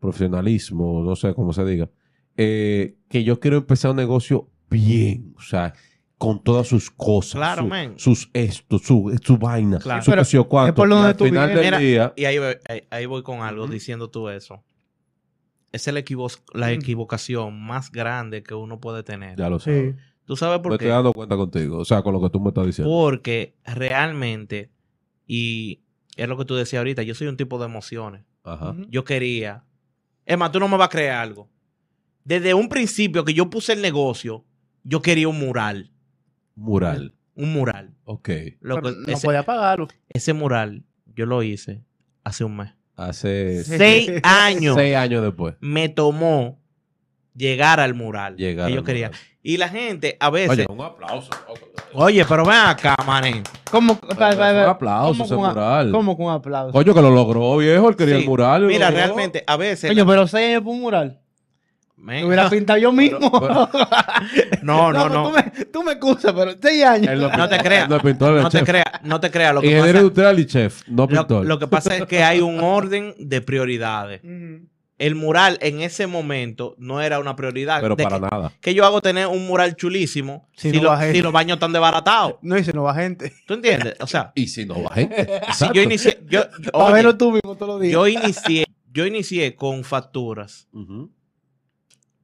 profesionalismo, no sé cómo se diga, eh, que yo quiero empezar un negocio bien, o sea, con todas sus cosas, Claro, su- man. sus esto, su, su vaina, Claro. su yo cuánto. es por donde al tú final del Mira, día, Y ahí, voy- ahí, ahí voy con algo diciendo tú eso. Esa es la, equivo- la Mm. equivocación más grande que uno puede tener. ya lo sé. Sí. ¿Tú sabes Me por estoy qué? dando cuenta contigo, o sea, con lo que tú me estás diciendo. Porque realmente, y es lo que tú decías ahorita, yo soy un tipo de emociones. Ajá. Yo quería. Es más, tú no me vas a creer algo. Desde un principio que yo puse el negocio, yo quería un mural. Mural. Un mural. Ok. Pero no ese, podía pagarlo. ese mural yo lo hice hace un mes. Hace. Seis años seis años después. me tomó llegar al mural Llegar que yo al quería. mural. Y la gente a veces. Oye, Oye, un aplauso. pero ven acá, mané. ¿Cómo? Un aplauso ¿Cómo ese mural. ¿Cómo con aplauso? Coño, que lo logró, viejo. Él quería Sí. el mural. Mira, realmente, a veces. Coño, pero seis años por un mural. Me hubiera pintado yo mismo. no, no, pero no. Tú me, tú me excusas, pero seis años. Lo No te creas. No te creas, no te creas. Lo que, Ingeniero pasa, industrial y chef, no lo, pintor. lo que pasa es que hay un orden de prioridades. El mural en ese momento no era una prioridad. pero De para que, nada. que yo hago tener un mural chulísimo Si si, no lo- va gente. si los baños están desbaratados. No, y se nos va gente. ¿Tú entiendes? O sea, Y si no va gente. si yo inicié, yo, yo- oye, tú mismo todos los días. yo inicié, yo inicié con facturas, Ujú.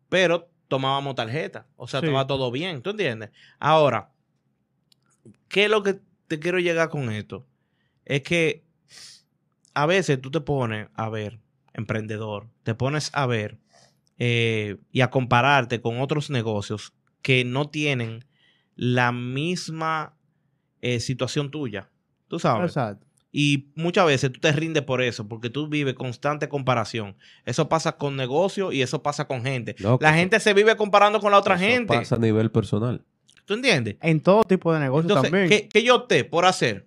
Pero tomábamos tarjeta. O sea, Sí. estaba todo bien. ¿Tú entiendes? Ahora, ¿qué es lo que te quiero llegar con esto? Es que a veces tú te pones a ver, emprendedor, te pones a ver eh, y a compararte con otros negocios que no tienen la misma eh, situación tuya. Tú sabes. Exacto. Y muchas veces tú te rindes por eso, porque tú vives constante comparación. Eso pasa con negocios y eso pasa con gente. Loco, la gente se vive comparando con la otra eso gente. pasa a nivel personal. ¿Tú entiendes? En todo tipo de negocios Entonces, también. ¿qué, qué yo opté por hacer?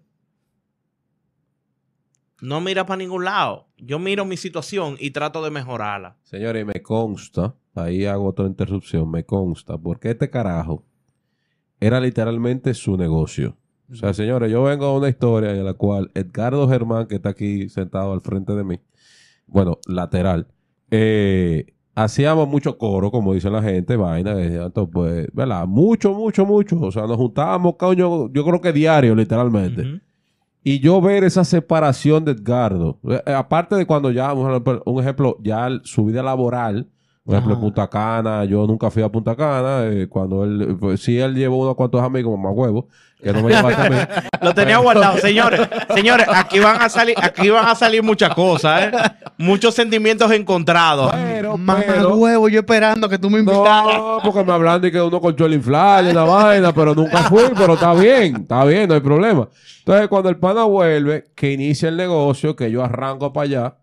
No mira para ningún lado. Yo miro mi situación y trato de mejorarla. Señores, me consta, ahí hago otra interrupción, me consta, porque este carajo era literalmente su negocio. O sea, señores, yo vengo a una historia en la cual Edgardo Germán, que está aquí sentado al frente de mí, bueno, lateral, eh, hacíamos mucho coro, como dice la gente, vaina, entonces, pues, ¿verdad? Mucho, mucho, mucho. O sea, nos juntábamos, coño, yo creo que diario, literalmente. Y yo ver esa separación de Edgardo, eh, aparte de cuando ya, un ejemplo, ya su vida laboral, por ejemplo, Ajá. Punta Cana, yo nunca fui a Punta Cana, eh, cuando él, pues, sí él llevó unos cuantos amigos, más huevos, que no me a mí. Lo tenía guardado, señores. Señores, aquí van a salir, aquí van a salir muchas cosas, ¿eh? Muchos sentimientos encontrados. Pero, Mamá pero- huevo, yo esperando que tú me invitaras. No, porque me hablan de que uno cortó el inflar y la vaina, pero nunca fui, pero está bien, está bien, no hay problema. Entonces, cuando el pana vuelve, que inicia el negocio, que yo arranco para allá,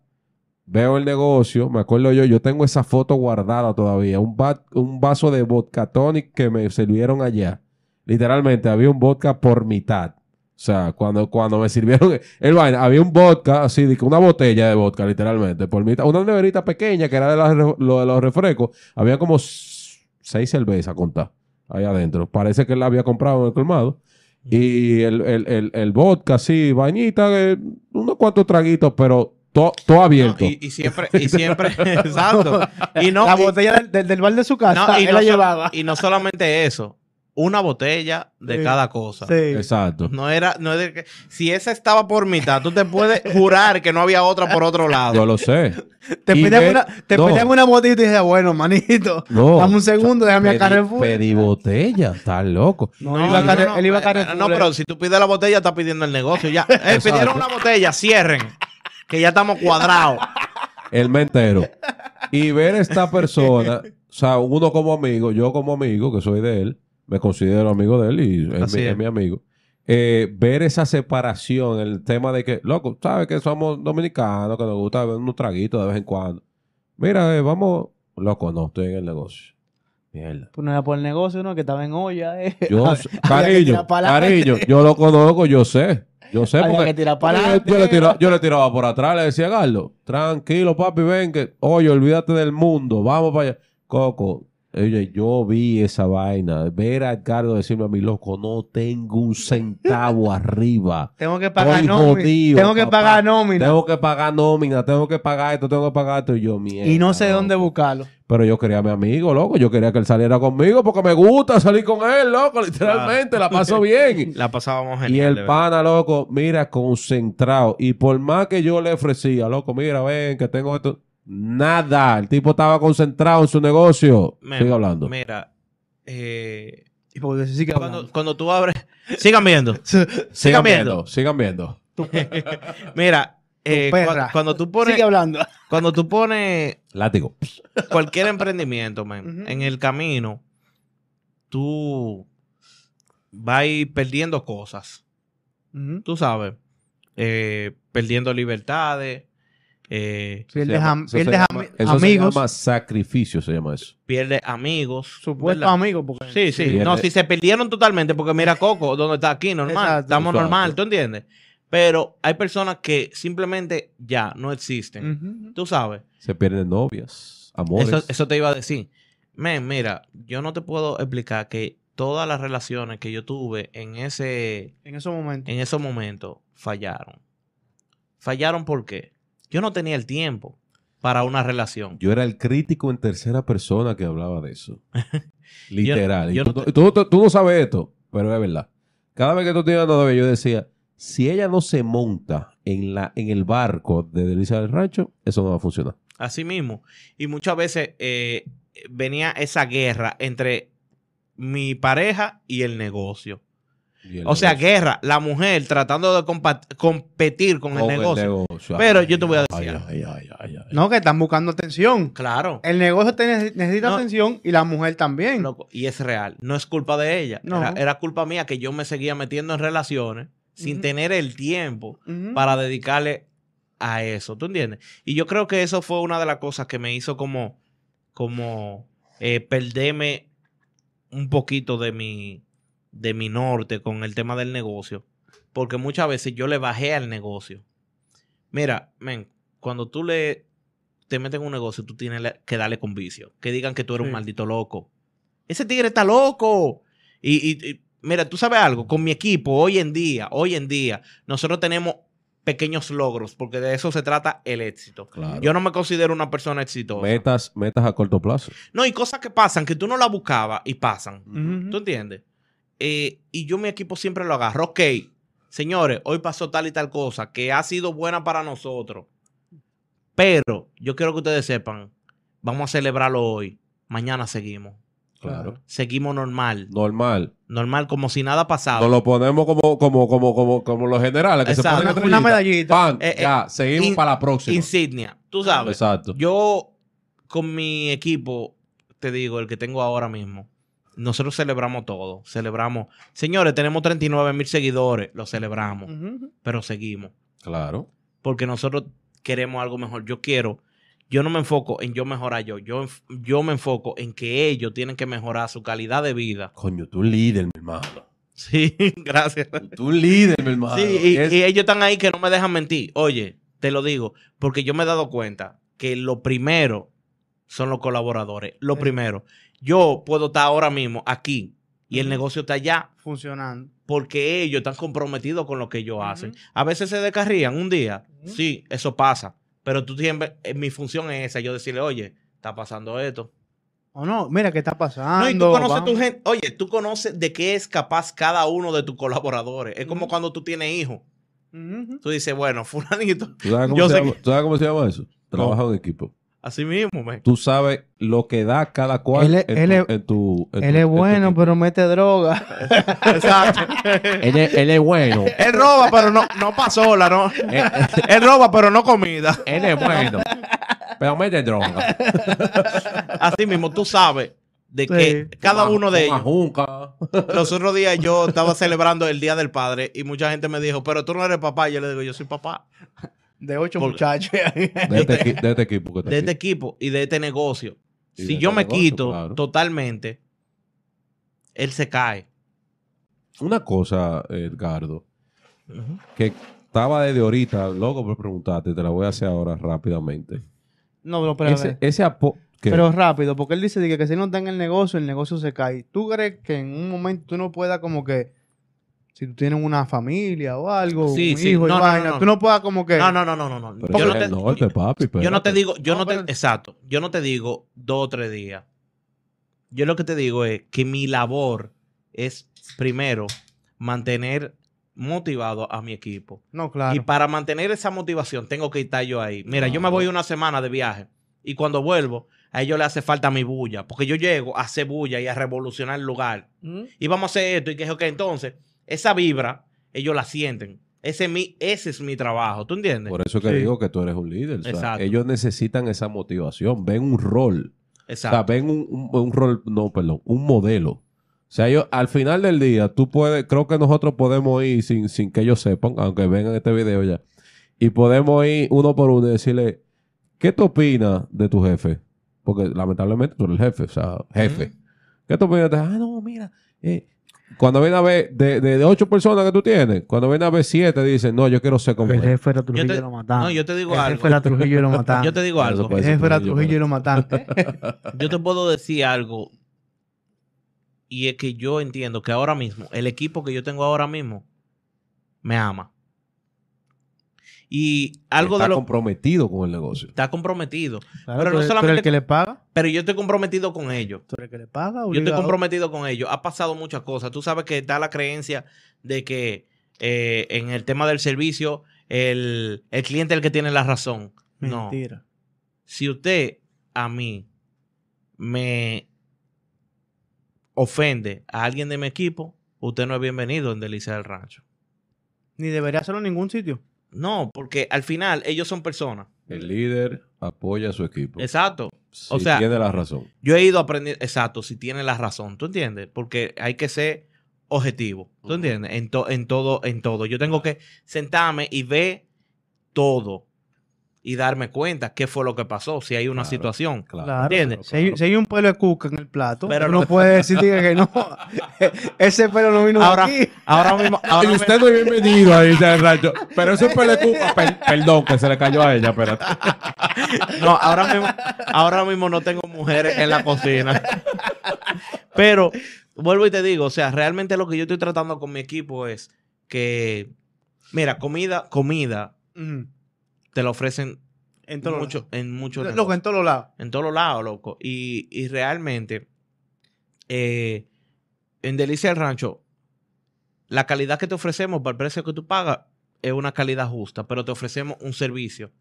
veo el negocio, me acuerdo yo, yo tengo esa foto guardada todavía, un, va- un vaso de vodka tonic que me sirvieron allá. Literalmente, había un vodka por mitad. O sea, cuando, cuando me sirvieron el vaina, había un vodka, así, una botella de vodka, literalmente, por mitad. Una neverita pequeña que era de, las re- lo de los refrescos. Había como seis cervezas contadas ahí adentro. Parece que él la había comprado en el colmado. Y el, el, el, el vodka, así, vainita, eh, unos cuantos traguitos, pero to- todo No, abierto. y, y siempre, y siempre, exacto. Y no, la y- botella del, del- del bar de su casa, no, y él no la so- llevaba. y no solamente eso, una botella de Sí. cada cosa. Sí. Exacto. No era, no es de que, si esa estaba por mitad, tú te puedes jurar que no había otra por otro lado. Yo lo sé. Te pedían una, te no. una botella y te dije, bueno, manito, No. dame un segundo, déjame a Pedí, Carrefour. pedí botella, está loco. No, él iba a Carre- él iba a Carrefour. No, pero si tú pides la botella, estás pidiendo el negocio ya. Eh, pidieron una botella, cierren. Que ya estamos cuadrados. El mentero. Y ver esta persona, o sea, uno como amigo, yo como amigo, que soy de él, me considero amigo de él y es, mi, es. es mi amigo. Eh, ver esa separación, el tema de que, loco, sabes que somos dominicanos, que nos gusta beber unos traguitos de vez en cuando. Mira, eh, vamos, loco, no, estoy en el negocio. Mierda. Pues no era por el negocio, ¿no? Que estaba en olla, eh. Yo, cariño, cariño, yo lo conozco, yo sé. Yo sé porque que tirar yo, le tiraba, yo le tiraba por atrás, le decía, Garlo, tranquilo, papi, ven que, oye, olvídate del mundo, vamos para allá. Coco, oye, yo vi esa vaina, ver a Edgardo decirme a mi loco, no tengo un centavo arriba. Tengo que pagar nómina. jodido, tengo que papá. pagar nómina. Tengo que pagar nómina, tengo que pagar esto, tengo que pagar esto, y yo, mierda. y no sé loco. dónde buscarlo. Pero yo quería a mi amigo, loco. Yo quería que él saliera conmigo porque me gusta salir con él, loco. Literalmente, la paso bien. La pasábamos y genial. de el pana, loco, mira, concentrado. Y por más que yo le ofrecía, loco, mira, ven, que tengo esto. Nada. El tipo estaba concentrado en su negocio. Sigue hablando. Mira, eh, Y porque sigue cuando, cuando tú abres. Sigan viendo. sigan viendo. viendo. Sigan viendo. Mira, eh, cuando tú pones. Sigue hablando. Cuando tú pones Látigo. cualquier emprendimiento, man, en el camino, tú vas a ir perdiendo cosas. Tú sabes. Eh, perdiendo libertades. Eh, Pierdes, Se llama- am- eso se pierdes llama- ami- eso se amigos. llama sacrificio, se llama eso. pierdes amigos. Supuestos amigos. Porque Sí, sí. Pierde- No, si se perdieron totalmente, porque mira Coco, donde está aquí, normal. Exacto. Estamos Exacto. normal, ¿tú entiendes? Pero hay personas que simplemente ya no existen. Tú sabes. Se pierden novias, amores. Eso, eso te iba a decir. Men, mira, yo no te puedo explicar que todas las relaciones que yo tuve en ese, En esos momentos. en esos momentos fallaron. ¿Fallaron por qué? Yo no tenía el tiempo para una relación. Yo era el crítico en tercera persona que hablaba de eso. Literal. yo tú, no no- tú, tú- tú no sabes esto, pero es verdad. Cada vez que tú tienes una novia, yo decía, si ella no se monta en, la, en el barco de Delicia del Rancho, eso no va a funcionar. Así mismo. Y muchas veces eh, venía esa guerra entre mi pareja y el negocio. O sea, negocio. guerra, la mujer tratando de competir con, el negocio. negocio. Pero yo te voy a ay, decir ay, ay, ay, ay. No, que están buscando atención. Claro. El negocio necesita No. atención y la mujer también. Loco, y es real. No es culpa de ella. No. Era, era culpa mía que yo me seguía metiendo en relaciones sin tener el tiempo para dedicarle a eso, ¿tú entiendes? Y yo creo que eso fue una de las cosas que me hizo como, como eh, perderme un poquito de mi, de mi norte con el tema del negocio, porque muchas veces yo le bajé al negocio. Mira, men, cuando tú le te metes en un negocio, tú tienes que darle con vicio, que digan que tú eres un maldito loco. Ese tigre está loco. Y, y- y, mira, tú sabes algo, con mi equipo hoy en día, hoy en día, nosotros tenemos pequeños logros, porque de eso se trata el éxito. Claro. Yo no me considero una persona exitosa. Metas, metas a corto plazo. No, y cosas que pasan, que tú no las buscabas y pasan. ¿Tú entiendes? Eh, y yo mi equipo siempre lo agarro. Ok, señores, hoy pasó tal y tal cosa que ha sido buena para nosotros. Pero yo quiero que ustedes sepan, vamos a celebrarlo hoy. Mañana seguimos. Claro. Seguimos normal. Normal. Normal, como si nada pasaba. Nos lo ponemos como, como, como, como, como los generales que Exacto. se ponen Una, medallita. Pan, Eh, eh, ya, seguimos in- para la próxima. Insignia. Tú sabes. Exacto. Yo, con mi equipo, te digo, el que tengo ahora mismo, nosotros celebramos todo. Celebramos. Señores, tenemos 39 mil seguidores. Lo celebramos. Pero seguimos. Claro. Porque nosotros queremos algo mejor. Yo quiero. Yo no me enfoco en yo mejorar yo. Yo, yo me enfoco en que ellos tienen que mejorar su calidad de vida. Coño, tú líder, mi hermano. Sí, gracias. Tú un líder, mi hermano. Sí, y, Es- y ellos están ahí que no me dejan mentir. Oye, te lo digo, porque yo me he dado cuenta que lo primero son los colaboradores. Lo Sí. primero. Yo puedo estar ahora mismo aquí y el negocio está allá Funcionando. porque ellos están comprometidos con lo que ellos Ujú. hacen. A veces se descarrían un día. Sí, eso pasa. Pero tú siempre, eh, mi función es esa, yo decirle, oye, está pasando esto. O no, mira qué está pasando. No, y tú conoces vamos. tu gente. Oye, tú conoces de qué es capaz cada uno de tus colaboradores. Es como cuando tú tienes hijos. Tú dices, bueno, fulanito. ¿Tú sabes, cómo Yo se sé llama, que- tú sabes cómo se llama eso? Trabaja en equipo. Así mismo, me. Tú sabes lo que da cada cual Él es- en, él tu, es- en tu- en Él tu- es tu bueno, pero mete droga. Exacto. Él es, él es bueno. Él roba, pero no, no pa' sola, ¿no? Él roba, pero no comida. él es bueno. pero mete droga. Así mismo, tú sabes de Sí. que cada uno de ellos. ajunca. Los otros días yo estaba celebrando el Día del Padre y mucha gente me dijo, pero tú no eres papá. Y yo le digo, yo soy papá De ocho Por- muchachos. De este, de este equipo que está de este equipo y de este negocio. Y si yo este me negocio, quito claro. totalmente, él se cae. Una cosa, Edgardo, que estaba desde ahorita, loco por preguntarte, te la voy a hacer ahora rápidamente. No, pero, pero, Ese, ese apo- ¿qué? pero rápido, porque él dice que, que si no está en el negocio, el negocio se cae. ¿Tú crees que en un momento tú no puedas como que, si tú tienes una familia o algo, Sí, un sí. hijo y No, no, vaina, no, no. tú no puedas como que... No, no, no, no, no. no. Pero Yo, no te, el norte, papi. yo no te digo, yo No, no te, pero- exacto, yo no te digo dos o tres días. Yo lo que te digo es que mi labor es primero mantener motivado a mi equipo. No, claro. Y para mantener esa motivación tengo que estar yo ahí. Mira, yo me voy una semana de viaje y cuando vuelvo, a ellos le hace falta mi bulla, porque yo llego a hacer bulla y a revolucionar el lugar. ¿Mm? Y vamos a hacer esto y que es ok. Entonces, esa vibra, ellos la sienten. Ese es mi, ese es mi trabajo, ¿tú entiendes? Por eso que Sí. digo que tú eres un líder. o sea, Exacto. ellos necesitan esa motivación, ven un rol. O sea, Exacto. ven un, un- un rol, no, perdón, un modelo. O sea, ellos, al final del día, tú puedes, creo que nosotros podemos ir sin, sin que ellos sepan, aunque vengan este video ya, y podemos ir uno por uno y decirle, ¿qué tú opinas de tu jefe? Porque lamentablemente tú eres el jefe, o sea, jefe. ¿Qué tú opinas? de- Ah, no, mira, eh, cuando viene a ver, de, de, de ocho personas que tú tienes, cuando viene a ver siete, dicen, no, yo quiero ser como el jefe era Trujillo y lo mataron. no, yo te digo el algo. jefe era Trujillo y lo mataron. Yo te digo algo. el jefe era Trujillo, Trujillo y lo mataron. Yo te puedo decir algo. Y es que yo entiendo que ahora mismo, el equipo que yo tengo ahora mismo, me ama. Y algo Está de lo comprometido con el negocio. está comprometido. Claro, Pero no solamente- el que le paga. Pero yo estoy comprometido con ellos. Tú eres el que le paga. Yo estoy comprometido con ellos. Ha pasado muchas cosas. Tú sabes que está la creencia de que eh, en el tema del servicio, el, el cliente es el que tiene la razón. No. Mentira. Si usted a mí me ofende a alguien de mi equipo, usted no es bienvenido en Delicia del Rancho. Ni debería hacerlo en ningún sitio. No, porque al final ellos son personas. El líder apoya a su equipo. Exacto. Si o sea- tiene la razón. Yo he ido aprendiendo, exacto, si tiene la razón, ¿tú entiendes? Porque hay que ser objetivo. ¿Tú entiendes? En, to- en todo, en todo. Yo tengo que sentarme y ver todo y darme cuenta qué fue lo que pasó, si hay una Claro. situación. Claro. Claro. ¿Entiendes? Si hay, si hay un pelo de cuca en el plato, Pero no- no puede decir diga que no. Ese pelo no vino Ahora, de aquí. ahora mismo, ahora Y usted no es bienvenido ahí del rancho. Pero eso es pelecupa. Per- perdón, que se le cayó a ella, espérate. No, ahora mismo, ahora mismo no tengo mujeres en la cocina. Pero vuelvo y te digo, o sea, realmente lo que yo estoy tratando con mi equipo es que, mira, comida, comida Mm. Te la ofrecen En todos mucho, en muchos Loco, en todos lados. en todos lados, loco. Y, y realmente, eh, en Delicia del Rancho, la calidad que te ofrecemos para el precio que tú pagas es una calidad justa, pero te ofrecemos un servicio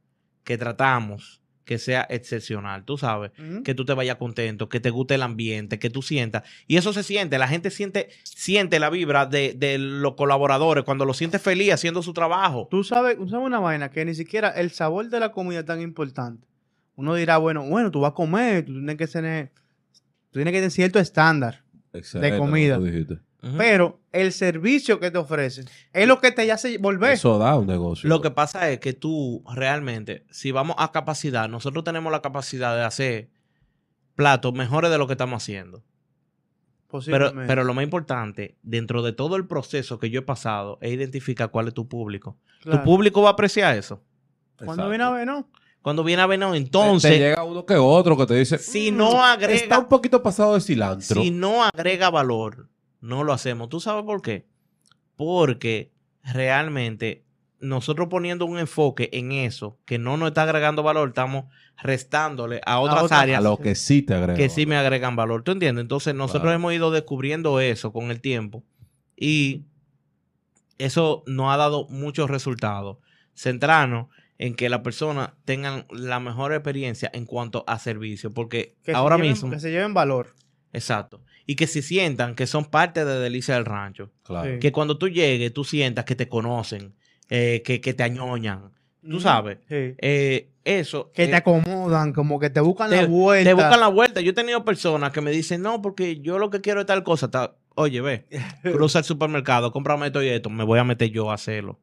que tratamos que sea excepcional, tú sabes, que tú te vayas contento, que te guste el ambiente, que tú sientas. Y eso se siente, la gente siente, siente la vibra de, de los colaboradores cuando lo siente feliz haciendo su trabajo. Tú sabes, tú sabes una vaina que ni siquiera el sabor de la comida es tan importante. Uno dirá, bueno, bueno, tú vas a comer, tú tienes que tener, tú tienes que tener cierto estándar. Excelente, comida. lo Pero el servicio que te ofrecen es lo que te hace volver. Eso da un negocio. Lo que pasa es que tú realmente, si vamos a capacidad, nosotros tenemos la capacidad de hacer platos mejores de lo que estamos haciendo. Pero, posiblemente. pero lo más importante, dentro de todo el proceso que yo he pasado, es identificar cuál es tu público. Claro. Tu público va a apreciar eso. Cuando Exacto. viene a ver, ¿no? Cuando viene a ver, no, Te- te entonces, llega uno que otro que te dice. si "Mm, no Está agrega, un poquito pasado de cilantro. si no agrega valor, no lo hacemos. ¿Tú sabes por qué? Porque realmente nosotros poniendo un enfoque en eso que no nos está agregando valor, estamos restándole a otras otras a áreas lo que sí te agrega. que sí me agregan valor. ¿Tú entiendes? Entonces nosotros Claro. hemos ido descubriendo eso con el tiempo y eso nos ha dado muchos resultados. Centrarnos en que las personas tengan la mejor experiencia en cuanto a servicio, porque Que ahora lleven- mismo, Que se lleven valor. Exacto, y que se sientan que son parte de Delicia del Rancho, Claro. Sí. que cuando tú llegues tú sientas que te conocen, eh, que, que te añoñan, tú sabes. Sí. Eh, eso Que eh, te acomodan, como que te buscan te, la vuelta. te buscan la vuelta. Yo he tenido personas que me dicen, no, porque yo lo que quiero es tal cosa. Ta- Oye, ve, cruza el supermercado, cómprame esto y esto, me voy a meter yo a hacerlo.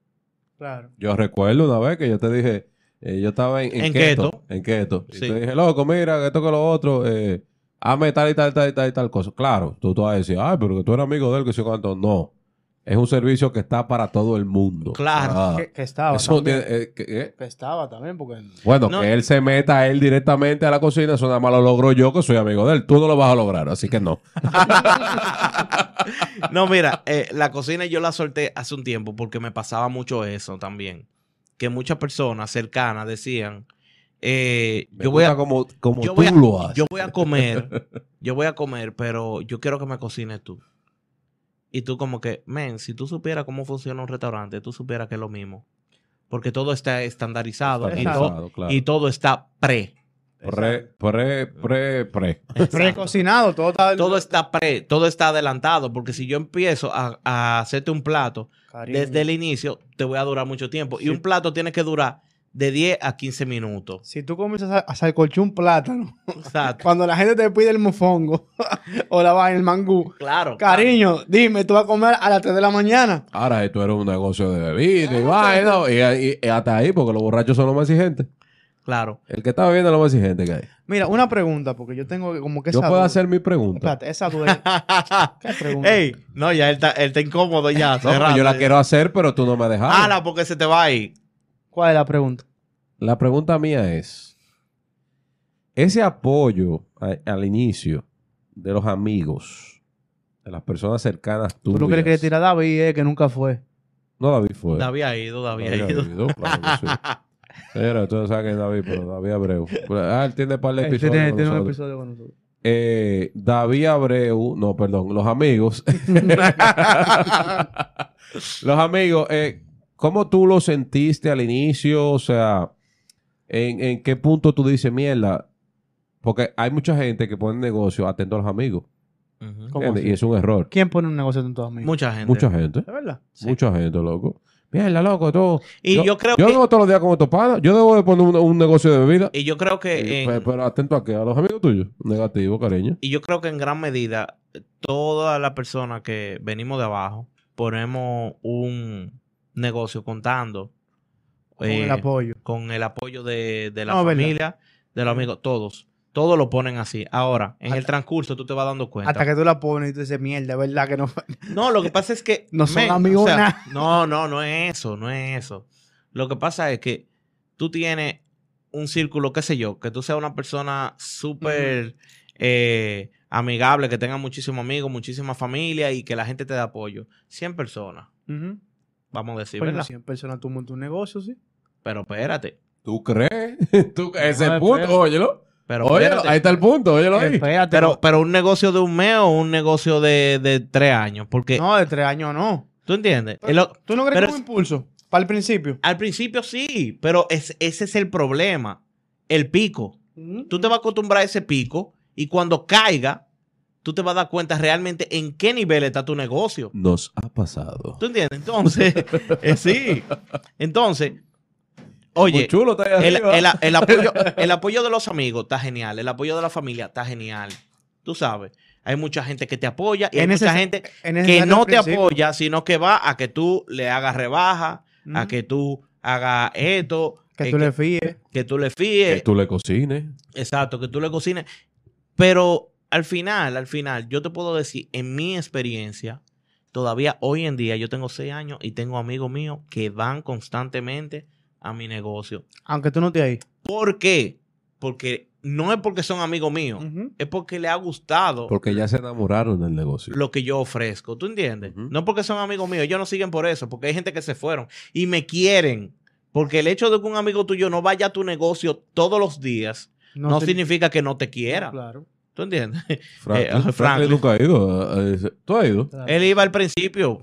Claro. Yo recuerdo una vez que yo te dije, eh, yo estaba en, en, En keto, keto. En keto. Y Sí. te dije, loco, mira, esto que lo otro, eh, hazme tal y tal y tal y tal y tal cosa. Claro, tú te vas a decir, ay, pero que tú eres amigo de él, que sé cuánto. No. Es un servicio que está para todo el mundo. Claro. Ah, Que, que estaba eso también. tiene- eh, que- eh, Que estaba también, porque... Bueno, No. que él se meta a él directamente a la cocina, eso nada más lo logro yo, que soy amigo de él. Tú no lo vas a lograr, así que no. No, mira, eh, la cocina yo la solté hace un tiempo porque me pasaba mucho eso también. Que muchas personas cercanas decían, eh, Me yo voy a, como, como yo tú voy a- lo haces. yo voy a comer, yo voy a comer, pero yo quiero que me cocines tú. Y tú como que, men, si tú supieras cómo funciona un restaurante, tú supieras que es lo mismo. Porque todo está estandarizado y, Estandarizado, to- claro. y todo está pre. Pre, pre, pre, pre. Precocinado, todo está... Todo está pre, todo está adelantado. Porque si yo empiezo a, a hacerte un plato Cariño. desde el inicio, te voy a durar mucho tiempo. Y un plato tiene que durar de 10 a 15 minutos. Si tú comienzas a, a salcochar un plátano, Exacto. cuando la gente te pide el mofongo o la vaina, el mangú, Claro. cariño, dime, tú vas a comer a las 3 de la mañana. Ahora esto era un negocio de bebida y vaina, y, y- y hasta ahí, porque los borrachos son los más exigentes. Claro. El que está bebiendo es lo más exigente que hay. Mira, una pregunta, porque yo tengo como que Yo esa puedo duda. hacer mi pregunta. Espérate, esa duda. ¿Qué pregunta? Ey, no, ya él está, él está incómodo ya. No, cerrando. yo la quiero hacer, pero tú no me dejas. Ala, porque se te va ahí. ¿Cuál es la pregunta? La pregunta mía es, ese apoyo a- al inicio de los amigos, de las personas cercanas Tú tuyas. lo que le quieres tirar a David, eh, que nunca fue. No, David fue. David ha ido, David ha David ido. Abreu, claro que sí. Pero tú no sabes que es David, pero David Abreu. Ah, él tiene un par de episodios. tiene, con tiene un episodio con nosotros. Eh, David Abreu, no, perdón, los amigos. los amigos, eh, ¿cómo tú lo sentiste al inicio? O sea, ¿en, en qué punto tú dices mierda? Porque hay mucha gente que pone negocio atento a los amigos. Y es un error. ¿Quién pone un negocio de todos amigos? Mucha gente. Mucha gente. ¿De verdad? Sí. Mucha gente, loco. Mierda, loco, tú. Y yo creo yo que- vengo todos los días con estos panas. Yo debo de poner un, un negocio de bebida. Y yo creo que Eh, en- pe- pero, atento a qué, a los amigos tuyos. Negativo, cariño. y yo creo que en gran medida todas las personas que venimos de abajo ponemos un negocio contando Con eh, el apoyo. con el apoyo de, de la No, verdad. familia, de los amigos, todos. Todos lo ponen así. Ahora, en el transcurso tú te vas dando cuenta. Hasta que tú la pones y tú dices, mierda, ¿verdad que no? No, lo que pasa es que. No son amigos nada. No, no, no es eso, no es eso. Lo que pasa es que tú tienes un círculo, qué sé yo, que tú seas una persona súper eh, amigable, que tenga muchísimos amigos, muchísima familia y que la gente te dé apoyo. 100 personas, Ujú. Vamos a decir, Coño, ¿verdad? 100 personas tú montas un negocio, sí. Pero espérate. ¿Tú crees? ¿Tú, ese es el No, punto, óyelo. Pero Óyelo, espérate. ahí está el punto, óyelo ahí. Espérate. Pero, pero un negocio de un mes o un negocio de, de tres años. Porque, no, de tres años no. ¿tú entiendes? Lo- ¿Tú no crees pero que es un impulso? Para el principio. al principio sí, pero es- ese es el problema. El pico. Tú te vas a acostumbrar a ese pico y cuando caiga, tú te vas a dar cuenta realmente en qué nivel está tu negocio. Nos ha pasado. ¿Tú entiendes? Entonces, eh, sí. Entonces, oye, chulo está ahí el, arriba. el- el apoyo, el apoyo de los amigos está genial. El apoyo de la familia está genial. Tú sabes, hay mucha gente que te apoya y hay mucha gente que no te principio. apoya, sino que va a que tú le hagas rebaja, a que tú hagas esto, Que eh, tú le fíes. que tú le fíes. Que tú le cocines. Exacto, que tú le cocines. Pero al final, al final, yo te puedo decir, en mi experiencia, todavía hoy en día, yo tengo seis años y tengo amigos míos que van constantemente a mi negocio. Aunque tú no te ahí. ¿Por qué? Porque no es porque son amigos míos, es porque le ha gustado Porque ya se enamoraron del negocio. lo que yo ofrezco. ¿Tú entiendes? Ujú. No es porque son amigos míos, ellos no siguen por eso, porque hay gente que se fueron y me quieren. Porque el hecho de que un amigo tuyo no vaya a tu negocio todos los días no, significa que no te quiera. Claro. ¿Tú entiendes? Franklin, Eh, Franklin Franklin. nunca ha ido. a- a ese- ¿Tú has ido? Él iba al principio.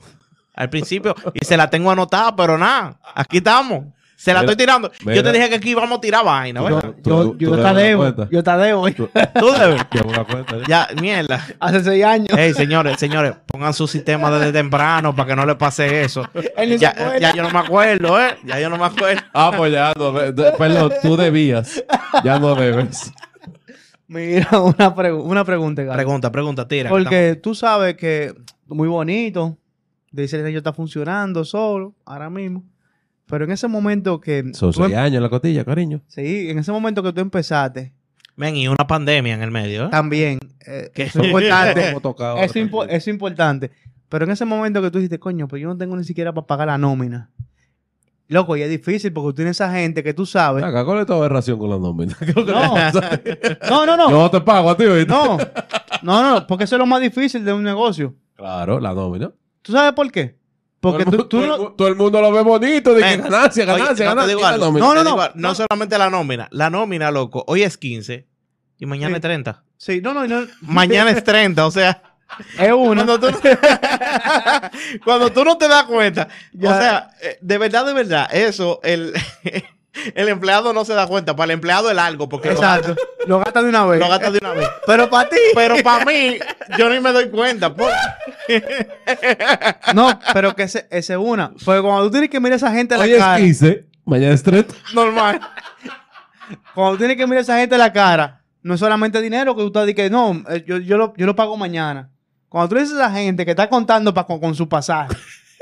Al principio. Y se la tengo anotada, pero nada. Aquí estamos. Se la Mira, estoy tirando. Yo te dije que aquí íbamos a tirar vaina, ¿verdad? Yo, yo te debo. Yo te debo. Tú- Tú debes. Cuenta, ¿eh? Ya, mierda. Hace seis años. Ey, señores, señores, pongan su sistema desde temprano para que no le pase eso. Ya, ya yo no me acuerdo, ¿eh? Ya yo no me acuerdo. Ah, pues ya, no, perdón, tú debías. Ya no debes. Mira, una, pregu- una pregunta, Gaby. Pregunta, pregunta, tira. Porque tú sabes que muy bonito. Dice que yo está funcionando solo, ahora mismo. Pero en ese momento que. Son seis em- años en la cotilla, cariño. Sí, en ese momento que tú empezaste, Ven, y una pandemia en el medio, ¿eh? también. eh, es importante. Impo- eso es importante. Pero en ese momento que tú dijiste, coño, pues yo no tengo ni siquiera para pagar la nómina. Loco, y es difícil porque tú tienes esa gente que tú sabes. Acá, ¿cuál es tu aberración con la nómina? ¿Qué es lo que No. No, no, no. Yo no te pago a ti, ¿oíste? No, no, no, porque eso es lo más difícil de un negocio. Claro, la nómina. ¿Tú sabes por qué? Porque todo, el tú, todo el no... todo el mundo lo ve bonito, de que ganancia, Oye, ganancia, no te ganancia. algo. No, no, te no. No solamente la nómina. La nómina, loco. Hoy es 15 y mañana Sí. es 30. Sí, no, no, no. Mañana es 30, o sea... Es uno. Cuando tú, cuando tú no te das cuenta, Ya. o sea, eh, de verdad, de verdad, eso, el, el empleado no se da cuenta. Para el empleado es algo, porque lo Exacto. Lo gasta de una vez. lo gasta de una vez. Pero para ti. Pero para mí, yo ni me doy cuenta. pues. No, pero que ese, ese una. Porque cuando tú tienes que mirar a esa gente a la Hoy es cara. 15, mañana es 30. Normal. Cuando tú tienes que mirar a esa gente a la cara, no es solamente dinero que tú estás diciendo, no, eh, yo, yo, lo, yo lo pago mañana. Cuando tú dices a esa gente que está contando pa- con, con su pasaje,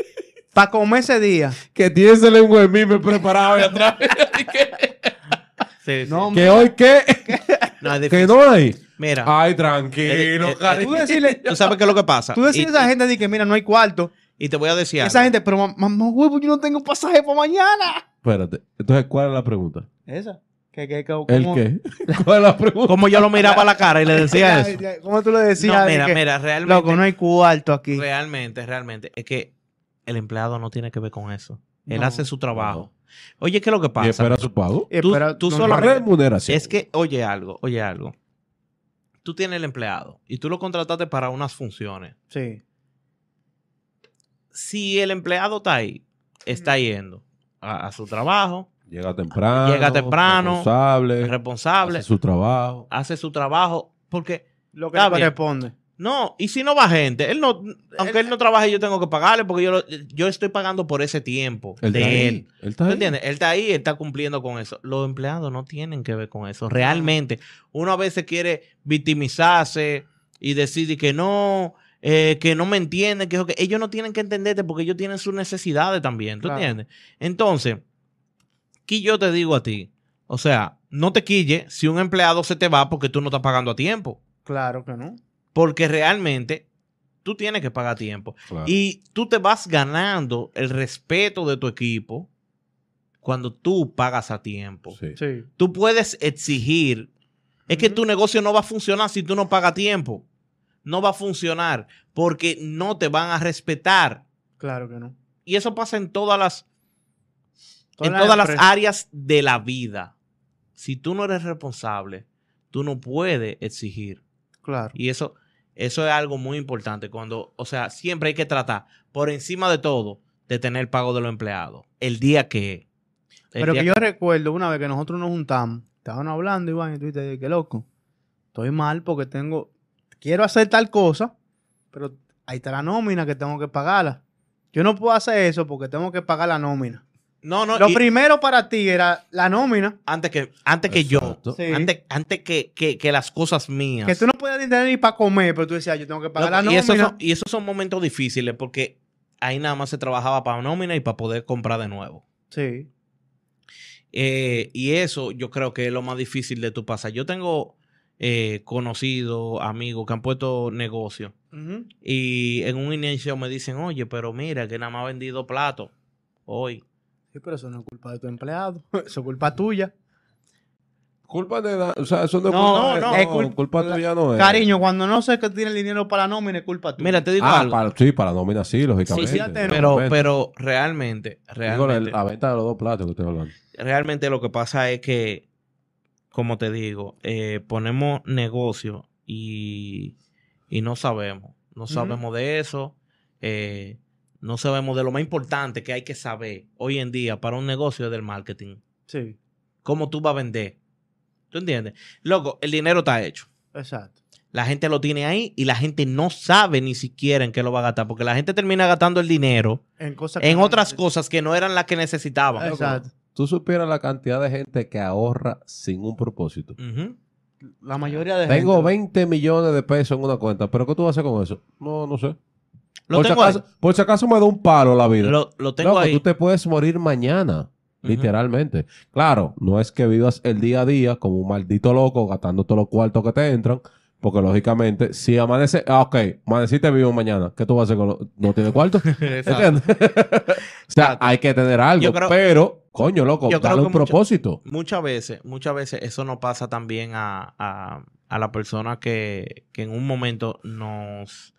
para comer ese día, Que tienes el lengua de mime preparado ahí atrás. Sí, sí. no, que hoy, ¿qué? No, es Que no hay. Mira, Ay, Eh, tranquilo, eh, tú cariño. decirle, tú sabes qué es lo que pasa. tú decirle a esa gente de que, mira, no hay cuarto. y te voy a decir Esa algo. gente, pero mam- mamá huevo, yo no tengo pasaje para mañana. Espérate. Entonces, ¿cuál es la pregunta? Esa. ¿Qué, qué, qué, ¿El cómo- qué? ¿Cuál es la pregunta? Como yo lo miraba a la cara y le decía eso. ¿Cómo tú le decías? No, mira, que, mira, realmente. Loco, no hay cuarto aquí. Realmente, realmente. Es que el empleado no tiene que ver con eso. Él No. hace su trabajo. Oye, ¿qué es lo que ¿Y pasa? espera su pago? Tú- no- solo- remuneración. Es que, oye algo, oye algo. Tú tienes el empleado y tú lo contrataste para unas funciones. Sí. Si el empleado está ahí, está yendo a, a su trabajo, Llega temprano. Llega temprano, Responsable. es responsable, Hace su trabajo. hace su trabajo, porque Lo que responde. No, y si no va gente, él no, aunque él no trabaje, yo tengo que pagarle porque yo, lo- yo estoy pagando por ese tiempo Él está de ahí. él. Él está ¿Tú ahí. entiendes? Él está ahí, él está cumpliendo con eso. Los empleados no tienen que ver con eso. Realmente, uno a veces quiere victimizarse y decir de que no, eh, que no me entienden, que, que ellos no tienen que entenderte porque ellos tienen sus necesidades también. ¿Tú Claro. entiendes? Entonces, aquí yo te digo a ti, o sea, no te quille si un empleado se te va porque tú no estás pagando a tiempo. Claro que no. Porque realmente tú tienes que pagar a tiempo. Claro. Y tú te vas ganando el respeto de tu equipo cuando tú pagas a tiempo. Sí. Sí. Tú puedes exigir. Es que tu negocio no va a funcionar si tú no pagas a tiempo. No va a funcionar porque no te van a respetar. Claro que no. Y eso pasa en todas las, En todas las áreas de la vida. Si tú no eres responsable, tú no puedes exigir. Claro. Y eso, eso es algo muy importante. Cuando, o sea, siempre hay que tratar, por encima de todo, de tener el pago de los empleados. El día que. el Pero día que yo recuerdo una vez que nosotros nos juntamos, estaban hablando, Iván, y tú dices, qué loco. Estoy mal porque tengo, quiero hacer tal cosa, pero ahí está la nómina que tengo que pagarla. Yo no puedo hacer eso porque tengo que pagar la nómina. No, no, Lo y primero para ti era la nómina, antes que, antes que yo. Sí. Antes, antes que, que- que las cosas mías. que tú no puedes tener ni para comer, pero tú decías, yo tengo que pagar la y, esos nómina. son, y esos son momentos difíciles porque ahí nada más se trabajaba para nómina y para poder comprar de nuevo. Sí. Eh, y eso yo creo que es lo más difícil de tu pasar. Yo tengo eh, conocidos, amigos que han puesto negocio y en un inicio me dicen, oye, pero mira que nada más ha vendido plato hoy. Sí, pero eso no es culpa de tu empleado, eso es culpa tuya. Culpa de... da- O sea, eso no es No, culpa, no, no, es cul- culpa tuya no es. Cariño, cuando no sé que tiene el dinero para la nómina, es culpa tuya. Mira, te digo Ah, algo. para, sí, para la nómina sí, lógicamente. Sí, sí, pero, pero realmente, Digo, realmente, la, la venta de los dos platos que estoy hablando. realmente lo que pasa es que, como te digo, eh, ponemos negocio y, y no sabemos. No sabemos de eso. eh, no sabemos de lo más importante que hay que saber hoy en día para un negocio es del marketing. Sí, Cómo tú vas a vender. ¿Tú entiendes? Loco, el dinero está hecho. exacto. La gente lo tiene ahí y la gente no sabe ni siquiera en qué lo va a gastar. Porque la gente termina gastando el dinero En cosas en otras cosas que no eran las que necesitaban. Exacto. Tú supieras la cantidad de gente que ahorra sin un propósito. La mayoría de Tengo gente. 20 millones de pesos en una cuenta, pero ¿qué tú vas a hacer con eso? No, no sé. Lo por, si ahí. acaso, por si acaso me da un palo la vida. Lo, lo tengo Loco, ahí. tú te puedes morir mañana, literalmente. Claro, no es que vivas el día a día como un maldito loco gastando todos los cuartos que te entran, porque lógicamente, si amanece, ah, ok, amaneciste vivo mañana, ¿qué tú vas a hacer con lo- ¿No tiene cuarto? ¿Entiendes? o sea, Exacto. hay que tener algo, creo- pero, coño, loco, dale un propósito. Muchas veces, muchas veces eso no pasa también a, a, a la persona que, que en un momento nos,